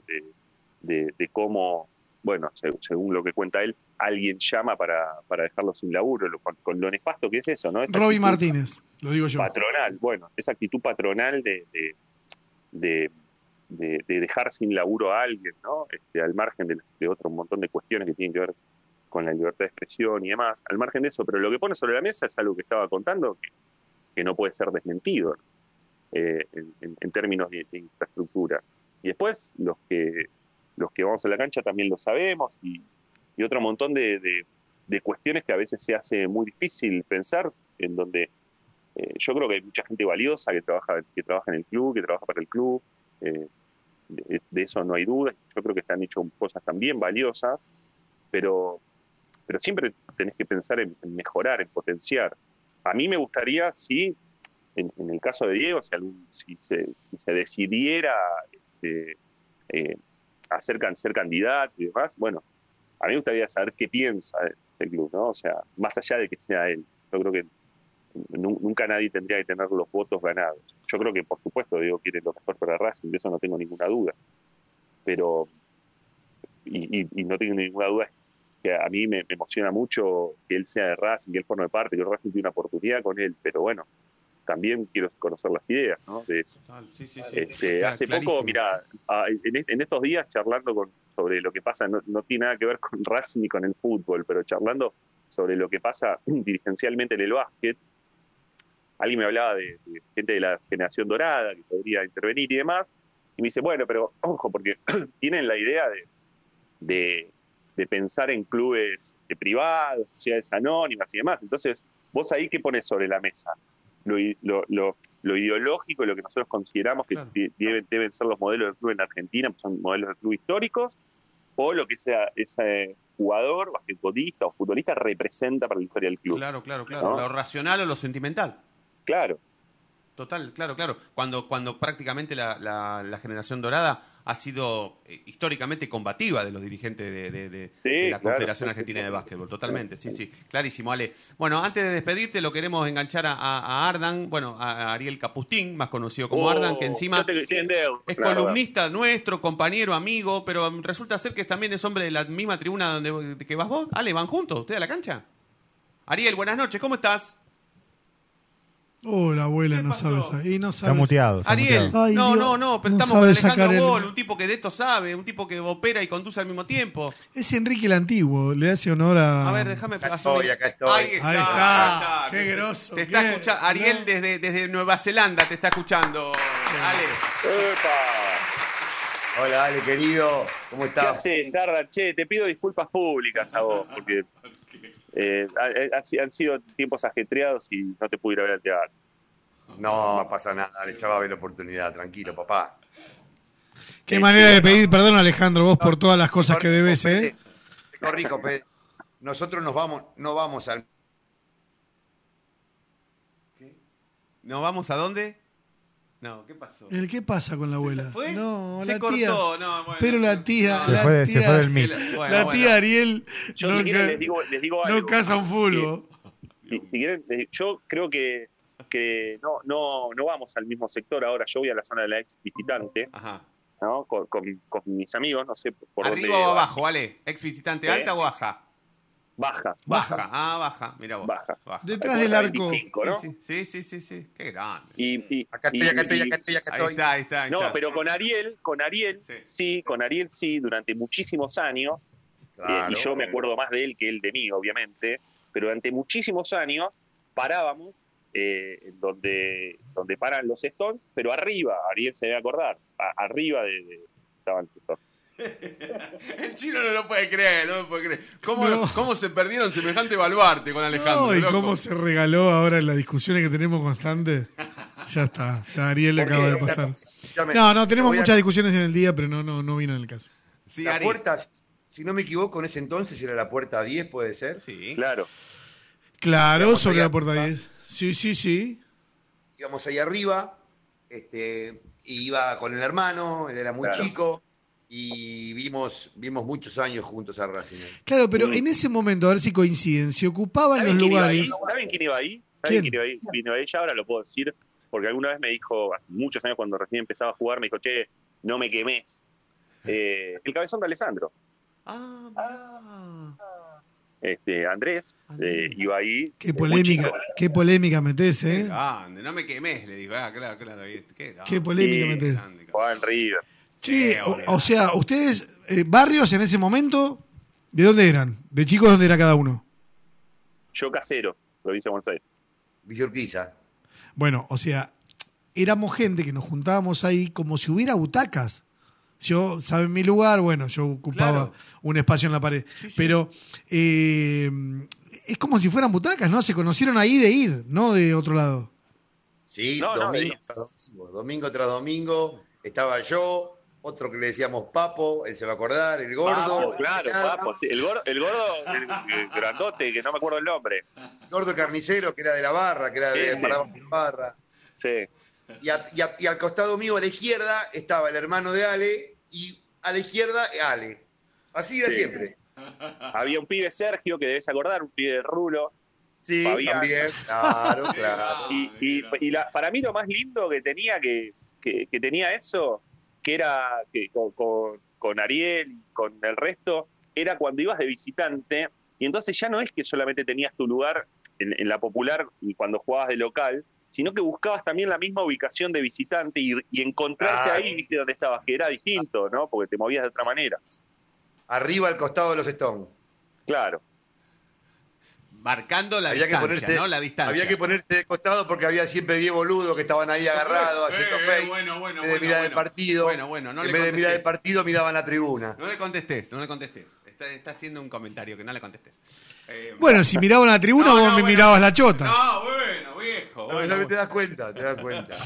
de- cómo, bueno, se- según lo que cuenta él, alguien llama para, para dejarlo sin laburo, lo- con, con lo nefasto que es eso, ¿no? Esa Robbie Martínez, lo digo yo. Patronal, bueno, esa actitud patronal de, de, de- de- de dejar sin laburo a alguien, ¿no? Este, al margen de, de otro montón de cuestiones que tienen que ver con la libertad de expresión y demás, al margen de eso, pero lo que pone sobre la mesa es algo que estaba contando que, que no puede ser desmentido. Eh, en términos de, de infraestructura. Y después los que los que vamos a la cancha también lo sabemos y, y otro montón de, de- cuestiones que a veces se hace muy difícil pensar, en donde eh, yo creo que hay mucha gente valiosa que trabaja, que trabaja en el club, que trabaja para el club, eh, de, eso no hay duda, yo creo que se han hecho cosas también valiosas, pero, pero siempre tenés que pensar en, mejorar, en potenciar. A mí me gustaría, sí, en, en el caso de Diego, si, algún, si, se, si se decidiera este, eh, can- ser candidato y demás, bueno, a mí me gustaría saber qué piensa ese club, ¿no? O sea, más allá de que sea él, yo creo que nu- nunca nadie tendría que tener los votos ganados. Yo creo que, por supuesto, digo, quiere lo mejor para Racing, de eso no tengo ninguna duda. Pero, y, y- y no tengo ninguna duda, que a mí me, emociona mucho que él sea de Racing, que él forme parte, que Racing tiene una oportunidad con él, pero bueno, también quiero conocer las ideas, ¿no? De eso. Sí, sí, sí. Este, hace clarísimo. poco, mira, en, est- en estos días charlando con, sobre lo que pasa, no, no tiene nada que ver con [laughs] Racing ni con el fútbol, pero charlando sobre lo que pasa [clears throat] dirigencialmente en el básquet, alguien me hablaba de, de gente de la generación dorada que podría intervenir y demás, y me dice, bueno, pero [clears throat] ojo, porque [clears throat] tienen la idea de, de, de pensar en clubes eh, privados, sociedades anónimas y demás. Entonces, vos ahí qué pones sobre la mesa? Lo, lo, lo, lo ideológico lo que nosotros consideramos que de- deben, deben ser los modelos del club en Argentina, son modelos del club históricos, o lo que sea ese jugador, basquetbolista o futbolista representa para la historia del club. Claro, claro, claro. ¿No? Lo racional o lo sentimental. Claro. Total, claro, claro. Cuando, cuando prácticamente la, la- la generación dorada ha sido eh, históricamente combativa de los dirigentes de, de- de- Sí, de la claro. Confederación Argentina de Básquetbol. Totalmente, sí, sí. Clarísimo, Ale. Bueno, antes de despedirte, lo queremos enganchar a, Ardan, bueno, a Ariel Capustín, más conocido como Oh, Ardan, que encima te endeudo, es columnista nuestro, compañero, amigo, pero resulta ser que también es hombre de la misma tribuna donde que vas vos. Ale, ¿van juntos ustedes a la cancha? Ariel, buenas noches, ¿cómo estás? Oh, la abuela no sabe esa- Y no sabe Está muteado. está Ariel, muteado. Ay, no, Dios, no, no, pero no estamos con Alejandro el- Gol, un tipo que de esto sabe, un tipo que opera y conduce al mismo tiempo. Es Enrique el Antiguo, le hace honor a. A ver, déjame Acá estoy, acá estoy. Ahí está, Ahí está. ahí Qué grosso, Te está qué- escuchando, Ariel desde, desde Nueva Zelanda te está escuchando. Ale. Hola, Ale, querido. ¿Cómo ¿Qué estás? haces, Ardan? Che, te pido disculpas públicas a vos, porque eh, ha- ha- han sido tiempos ajetreados y no te pude ir a ver al teatro. No pasa nada, ya va a haber oportunidad. Tranquilo, papá. Qué manera de pedir perdón, Alejandro, vos por todas las cosas que debes, ¿eh? Corrijo, Pedro. Nosotros nos vamos, no vamos al. ¿Nos vamos a dónde? No, ¿qué pasó? ¿El qué pasa con la abuela? fue? No, Se la cortó, tía. no, bueno. pero la tía. Se la fue- se tía- fue del. Bueno, la bueno. tía Ariel Yo, no, si quieren, les digo, les digo no algo. casa un fulbo. Si, si quieren, yo creo que, que no, no, no vamos al mismo sector ahora. Yo voy a la zona de la ex visitante, Ajá. ¿no? Con, con- con mis amigos, no sé por ¿Arriba dónde. o abajo, Ale? ¿Ex visitante ¿Eh? alta o baja? Baja. Baja. Ah, baja. Mira vos. Baja. Detrás del arco. 25, ¿no? Sí, sí, sí, sí, sí. Qué grande. Y, y- Acá estoy, y- acá estoy, acá estoy, acá Ahí estoy. está, ahí está. ahí No, está. pero con Ariel, con Ariel, Sí. sí. con Ariel sí, durante muchísimos años, eh, y yo me acuerdo más de él que él de mí, obviamente, pero durante muchísimos años parábamos eh, donde, donde paran los Stones, pero arriba, Ariel se debe acordar, a- arriba de, de- estaban los Stones. El chino no lo puede creer, no lo puede creer. ¿Cómo, No. cómo se perdieron semejante baluarte con Alejandro? No, y loco? cómo se regaló ahora en las discusiones que tenemos constantes. Ya está, ya Ariel le acaba de pasar. No, no, tenemos muchas discusiones en el día, pero no, no, no vino en el caso. Sí, La puerta, si no me equivoco, en ese entonces era la puerta 10, puede ser. Sí. Claro. Claro, sobre la puerta arriba. 10. Sí, sí, sí. Íbamos ahí arriba, este, y iba con el hermano, él era muy Claro. chico, y vimos, vimos muchos años juntos a Racing. Claro, pero en ese momento, a ver si coinciden, se ocupaban los lugares. ¿Saben quién iba ahí? ¿Saben ¿Quién? quién iba ahí? Vino ahí, ya ahora lo puedo decir, porque alguna vez me dijo, hace muchos años cuando recién empezaba a jugar, me dijo, che, no me quemes. [laughs] Eh, el cabezón de Alessandro. Ah. Este, Andrés, eh, iba ahí. Qué eh, polémica, qué polémica metés, Qué ¿eh? grande, no me quemés, le digo. Ah, claro, claro. Qué, grande. Qué polémica Sí. metés. En River. Sí, o, sea, ustedes, eh, barrios en ese momento, ¿de dónde eran? ¿De chicos dónde era cada uno? Yo casero, provincia de Buenos Aires. Villorquiza. Bueno, o sea, éramos gente que nos juntábamos ahí como si hubiera butacas. Yo, ¿saben mi lugar? Bueno, yo ocupaba Claro. un espacio en la pared. Pero eh, es como si fueran butacas, ¿no? Se conocieron ahí de ir, no de otro lado. Sí, No, no, domingo tras domingo. Domingo tras domingo estaba yo, otro que le decíamos Papo, él se va a acordar, el gordo. Papo, claro, Papo. sí. El gordo, el gordo el- grandote, que no me acuerdo el nombre. El gordo carnicero, que era de la barra, que era de Sí, sí. barra. Sí. Y, a- y a- y al costado mío, a la izquierda, estaba el hermano de Ale y a la izquierda Ale. Así de siempre. Había un pibe Sergio, que debes acordar, un pibe de rulo. Sí, Fabián. también, claro, [laughs] claro. Y, y- y la- para mí lo más lindo que tenía que, que, que tenía eso, que era que con, con- con Ariel y con el resto, era cuando ibas de visitante, y entonces ya no es que solamente tenías tu lugar en, en la popular y cuando jugabas de local, sino que buscabas también la misma ubicación de visitante y, y encontrarte Claro. ahí, viste, donde estabas, que era distinto, ¿no? Porque te movías de otra manera. Arriba al costado de los Stones. Claro. Marcando la Había que distancia, ponerse- ¿no? La distancia. Había que ponerse de costado porque había siempre 10 boludos que estaban ahí agarrados, Eh, haciendo eh, face. bueno, bueno, en vez de bueno, mirar el partido, Bueno, bueno, no en le vez de mirar el partido, miraban la tribuna. No le contestes, no le contestes. Está, está haciendo un comentario que no le contestes. Eh, Bueno, si miraban la tribuna, No, vos no, me bueno. mirabas la chota. No, bueno, viejo. No, bueno, no te das cuenta, te das cuenta.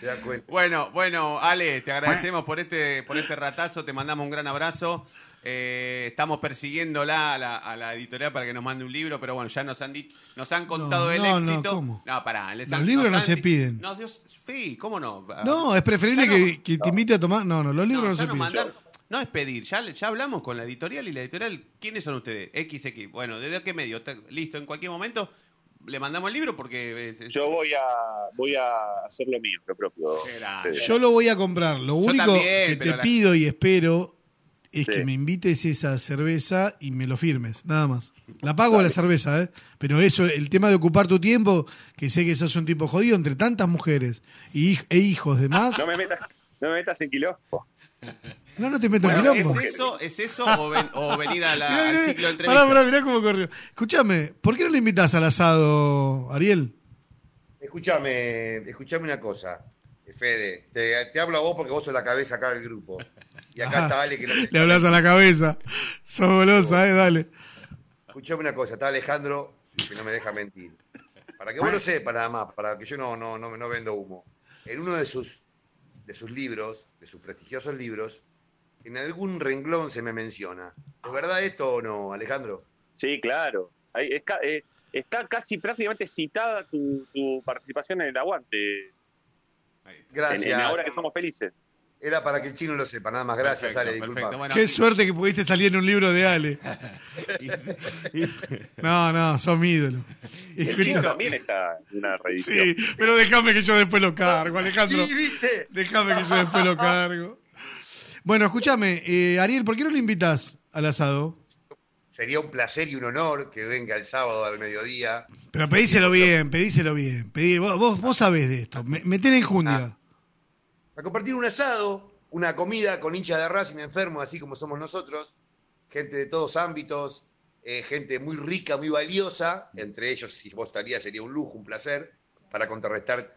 Te das cuenta. Bueno, bueno, Ale, te agradecemos por este, por este ratazo, te mandamos un gran abrazo. Eh, estamos persiguiéndola a la, a la editorial para que nos mande un libro, pero bueno, ya nos han dicho, nos han contado No, el no, no, éxito. ¿cómo? pará, les Los han- libros no han se di- piden. No, Dios, sí, ¿cómo no? No, es preferible Ya no- que, que te invite a tomar. No, no, los libros no, ya se nos piden. mandan- no es pedir, ya, ya hablamos con la editorial y la editorial, ¿quiénes son ustedes? XX. Bueno, ¿desde qué medio? Está- Listo, en cualquier momento le mandamos el libro porque... es- es- Yo voy a voy a hacer lo mío, lo propio. grande. Sí. Yo lo voy a comprar. Lo Yo único también, que pero te la- pido y espero es Sí. que me invites esa cerveza y me lo firmes, nada más. La pago la cerveza, ¿eh? Pero eso, el tema de ocupar tu tiempo, que sé que sos un tipo jodido entre tantas mujeres y, e hijos de más. No me metas, no me metas en quilombo. No, no te meto en Bueno, quilombo. ¿Es eso, es eso o, ven- o venir a la- Mirá, al ciclo de Pará, pará, mirá cómo corrió. Escúchame, ¿por qué no le invitas al asado, Ariel? Escúchame, escúchame una cosa, Fede. Te, te hablo a vos porque vos sos la cabeza acá del grupo. Y acá está Ale que no Le hablas a la cabeza. Sos golosa, eh, dale. Escuchame una cosa, está Alejandro que no me deja mentir. Para que vos lo sepas nada más, para que yo no, no, no, no vendo humo. En uno de sus, de sus libros, de sus prestigiosos libros, en algún renglón se me menciona. ¿Es verdad esto o no, Alejandro? Sí, claro. Ahí eh, está casi prácticamente citada tu, tu participación en el aguante. Gracias. En, en ahora que somos felices. Era para que el chino lo sepa, nada más. Gracias, Perfecto, Ale, perfecto. disculpa. Bueno, Qué suerte que pudiste salir en un libro de Ale. [laughs] No, no, sos mi ídolo. El Escucha- chino también está en una reedición. Sí, pero déjame que yo después lo cargo, Alejandro. Sí, ¿viste? Déjame que yo después lo cargo. Bueno, escúchame, eh, Ariel, ¿por qué no lo invitas al asado? Sería un placer y un honor que venga el sábado al mediodía. Pero pedíselo bien, pedíselo bien. Pedí- vos, vos, vos sabés de esto. Me- Metén en jundia. A compartir un asado, una comida con hinchas de Racing enfermos, así como somos nosotros, gente de todos ámbitos, eh, gente muy rica, muy valiosa, entre ellos, si vos estarías, sería un lujo, un placer, para contrarrestar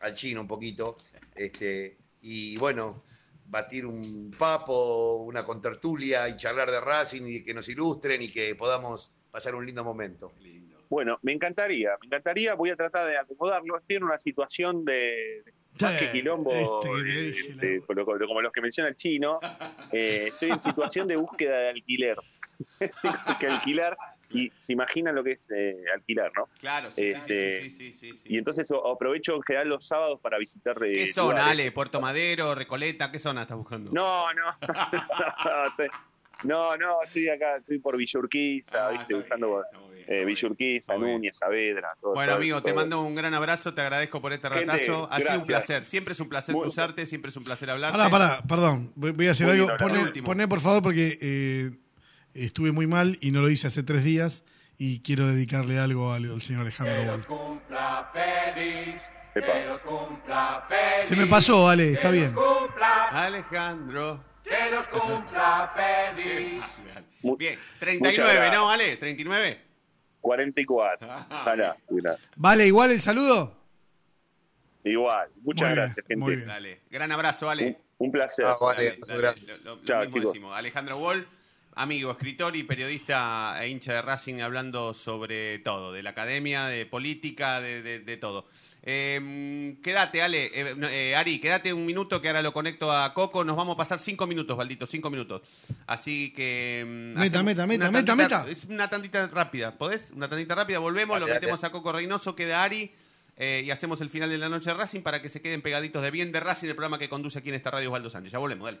al chino un poquito, este, y bueno, batir un papo, una contertulia y charlar de Racing y que nos ilustren y que podamos pasar un lindo momento. Bueno, me encantaría, me encantaría, voy a tratar de acomodarlo. Estoy en una situación de, de más que quilombo, este que eh, dije, de- como, los que menciona el chino, [laughs] eh, estoy en situación de búsqueda de alquiler. [laughs] Tengo que alquilar y se imaginan lo que es eh, alquilar, ¿no? Claro, sí, sí, Este, sí, sí, sí, sí, sí. Y entonces aprovecho en general los sábados para visitar eh, ¿Qué zona. Ale? ¿Puerto Madero, Recoleta? ¿Qué zona estás buscando? No, no. [laughs] No, no, estoy acá, estoy por Villa Urquiza, Ah, ¿viste? buscando eh, está Villa Urquiza, Está bien. Núñez, Saavedra. Todo, Bueno, todo- amigo, te mando un gran abrazo, te agradezco por este Gente, ratazo. Ha sido un placer, siempre es un placer Muy- cruzarte, siempre es un placer hablarte. Pará, pará, perdón. Voy a hacer Muy algo. Poné, poné, por favor, porque eh, estuve muy mal y no lo hice hace tres días y quiero dedicarle algo al, al señor Alejandro Bol. Epa. Se me pasó, Ale, está bien. Alejandro. Mu- Bien, Muchas 39, gracias. ¿no, Ale? ¿39? 44. Ah, Ojalá. ¿Vale igual el saludo? Igual. Muchas Muy bien, gracias, gente. bien. Dale, gran abrazo, Ale. Un, un placer. Ah, vale, Dale, dale. Lo, lo- lo Chao, mismo decimos. Alejandro Wall, amigo, escritor y periodista e hincha de Racing, hablando sobre todo, de la academia, de política, de, de- de todo. Eh, quédate, Ale, eh, eh, Ari, quédate un minuto que ahora lo conecto a Coco. Nos vamos a pasar cinco minutos, Valdito, cinco minutos. Así que. mm, Meta, meta, meta, meta, tandita- meta. Es una tantita rápida, ¿podés? Una tantita rápida, volvemos, lo Dale, metemos a Coco Reynoso, queda Ari. eh, y hacemos el final de la noche de Racing para que se queden pegaditos de bien de Racing, el programa que conduce aquí en esta radio Osvaldo Sánchez. Ya volvemos, dale.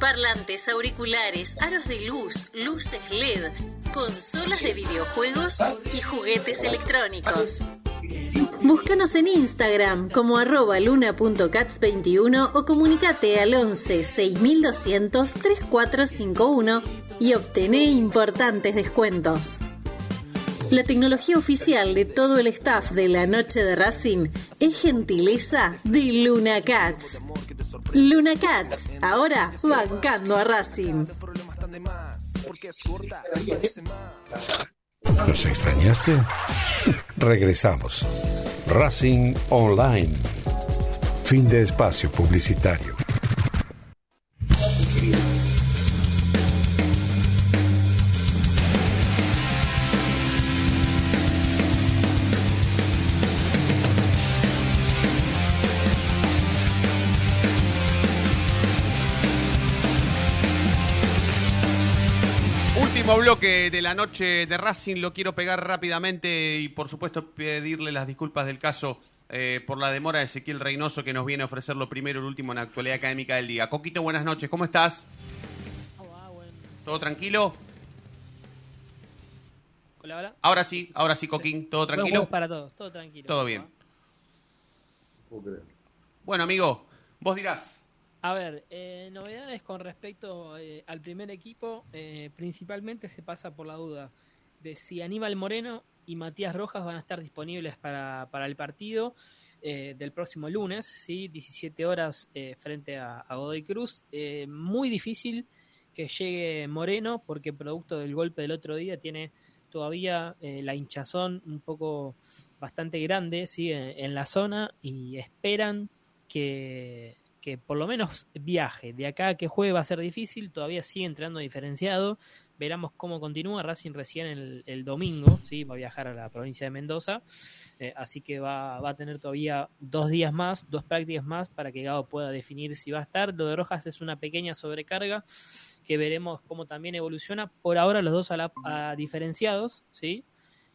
Parlantes, auriculares, aros de luz, luces LED, consolas de videojuegos y juguetes electrónicos. Búscanos en Instagram como arroba luna.cats21 o comunicate al 11 6200 3451 y obtené importantes descuentos. La tecnología oficial de todo el staff de la noche de Racing es gentileza de Luna Cats. Luna Cats, ahora bancando a Racing. ¿Nos extrañaste? Regresamos. Racing Online. Fin de espacio publicitario. Último bloque de la noche de Racing, lo quiero pegar rápidamente y por supuesto pedirle las disculpas del caso eh, por la demora de Ezequiel Reynoso que nos viene a ofrecer lo primero y lo último en la actualidad académica del día. Coquito, buenas noches, ¿cómo estás? ¿Todo tranquilo? Hola, hola. Ahora sí, ahora sí, Coquín, ¿todo tranquilo? para todos, todo tranquilo. Todo bien. Bueno, amigo, vos dirás. A ver, eh, novedades con respecto eh, al primer equipo, eh, principalmente se pasa por la duda de si Aníbal Moreno y Matías Rojas van a estar disponibles para, para el partido eh, del próximo lunes, ¿sí? 17 horas eh, frente a, Godoy Cruz. Muy difícil que llegue Moreno porque producto del golpe del otro día tiene todavía la hinchazón un poco bastante grande ¿sí? en la zona y esperan que, que por lo menos viaje. De acá a que juegue va a ser difícil, todavía sigue entrenando diferenciado, veremos cómo continúa. Racing recién el, domingo, ¿sí? va a viajar a la provincia de Mendoza, eh, así que va, va, a tener todavía dos días más, dos prácticas más para que Gago pueda definir si va a estar. Lo de Rojas es una pequeña sobrecarga que veremos cómo también evoluciona. Por ahora los dos a, la, a diferenciados, ¿sí?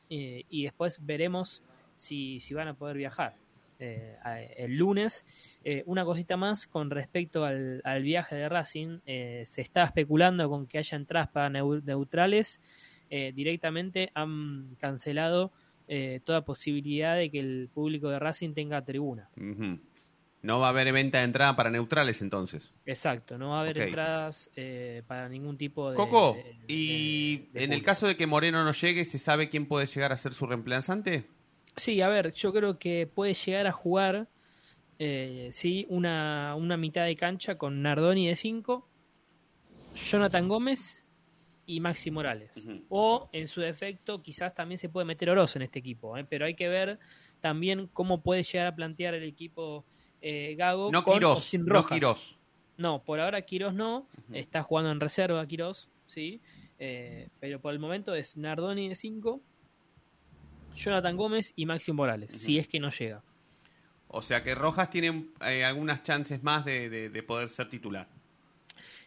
Eh, y después veremos si, si van a poder viajar. Eh, el lunes. Eh, una cosita más con respecto al, al viaje de Racing. Eh, se está especulando con que haya entradas para neutrales. directamente han cancelado toda posibilidad de que el público de Racing tenga tribuna. Uh -huh. No va a haber venta de entrada para neutrales entonces. Exacto, no va a haber okay. entradas para ningún tipo de... Coco, de, de, ¿y de, en el caso de que Moreno no llegue, ¿se sabe quién puede llegar a ser su reemplazante? Sí, a ver, yo creo que puede llegar a jugar eh, sí, una, una mitad de cancha con Nardoni de 5, Jonathan Gómez y Maxi Morales. Uh -huh. O, en su defecto, quizás también se puede meter Oroz en este equipo, ¿eh? pero hay que ver también cómo puede llegar a plantear el equipo eh, Gago no con Quirós, o sin No Rojas. Quirós. No, por ahora Quirós no, uh -huh. está jugando en reserva Quirós, sí, pero por el momento es Nardoni de 5, Jonathan Gómez y Maxi Morales, uh -huh. si es que no llega. O sea que Rojas tiene eh, algunas chances más de, de, de, poder ser titular.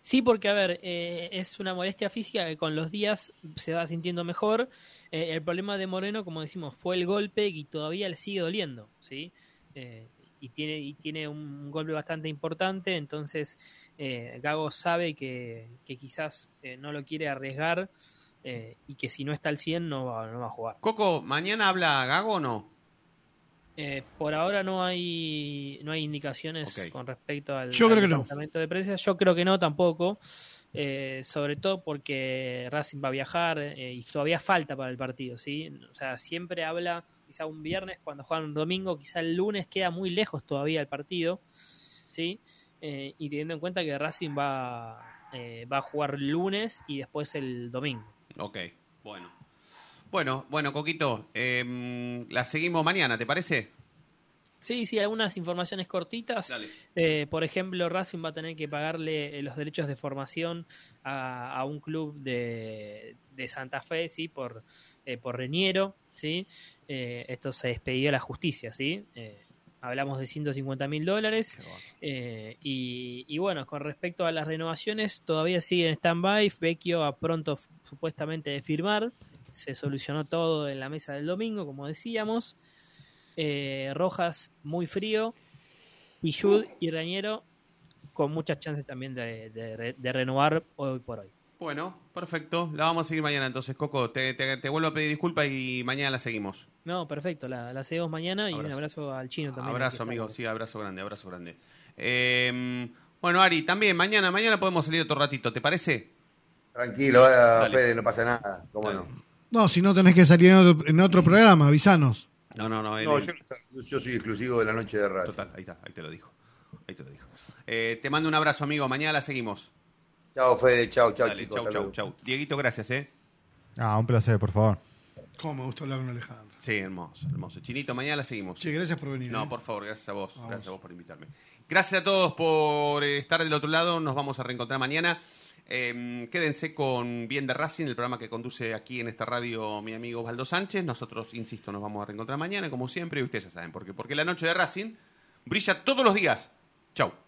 Sí, porque a ver, eh, es una molestia física que con los días se va sintiendo mejor. Eh, el problema de Moreno, como decimos, fue el golpe y todavía le sigue doliendo, ¿sí? Y tiene, y tiene un golpe bastante importante, entonces Gago sabe que, que quizás no lo quiere arriesgar y que si no está al 100 no va, no va a jugar. Coco, ¿mañana habla Gago o no? Eh, por ahora no hay no hay indicaciones con respecto al, Yo al creo que no. departamento de prensa. Yo creo que no tampoco. Eh, sobre todo porque Racing va a viajar eh, y todavía falta para el partido, ¿sí? O sea, siempre habla quizá un viernes cuando juegan un domingo, quizá el lunes queda muy lejos todavía el partido, ¿sí? Eh, y teniendo en cuenta que Racing va, eh, va a jugar lunes y después el domingo. Ok, bueno. Bueno, bueno, Coquito, eh, la seguimos mañana, ¿te parece? Sí, sí, algunas informaciones cortitas. Dale. Eh, por ejemplo, Racing va a tener que pagarle eh, los derechos de formación a, a un club de, de, Santa Fe, sí, por, eh, por Reñero, sí. Eh, esto se despedió a la justicia, sí. Hablamos de 150 mil dólares. Eh, y, y, bueno, con respecto a las renovaciones, todavía sigue en stand-by. Vecchio a pronto supuestamente de firmar. Se solucionó todo en la mesa del domingo, como decíamos. Eh, Rojas muy frío. Pichud y Reñero con muchas chances también de, de, de, renovar hoy por hoy. Bueno, perfecto. La vamos a seguir mañana entonces, Coco. Te, te, te vuelvo a pedir disculpas y mañana la seguimos. No, perfecto. La, la seguimos mañana abrazo. y un abrazo al chino también. Abrazo, amigo. Sí, abrazo grande, abrazo grande. Eh, bueno, Ari, también mañana, mañana podemos salir otro ratito, ¿te parece? Tranquilo, Dale. Fede, no pasa nada. ¿Cómo Dale. no? No, si no tenés que salir en otro, en otro programa, avisanos. No, no, no. Él, no yo, yo, soy exclusivo de la noche de raza. Total, ahí está, ahí te lo dijo. Ahí te lo dijo. Eh, te mando un abrazo, amigo. Mañana la seguimos. Chao, Fede. Chao, chao, Dale, chicos. Chao, chao, chao. Dieguito, gracias, ¿eh? Ah, un placer, por favor. Cómo me gustó hablar con Alejandro. Sí, hermoso, hermoso. Chinito, mañana la seguimos. Sí, gracias por venir. No, ¿eh? por favor, gracias a vos. Vamos. Gracias a vos por invitarme. Gracias a todos por estar del otro lado. Nos vamos a reencontrar mañana. Eh, quédense con Bien de Racing, el programa que conduce aquí en esta radio mi amigo Osvaldo Sánchez. Nosotros, insisto, nos vamos a reencontrar mañana, como siempre, y ustedes ya saben por qué. Porque la noche de Racing brilla todos los días. Chau.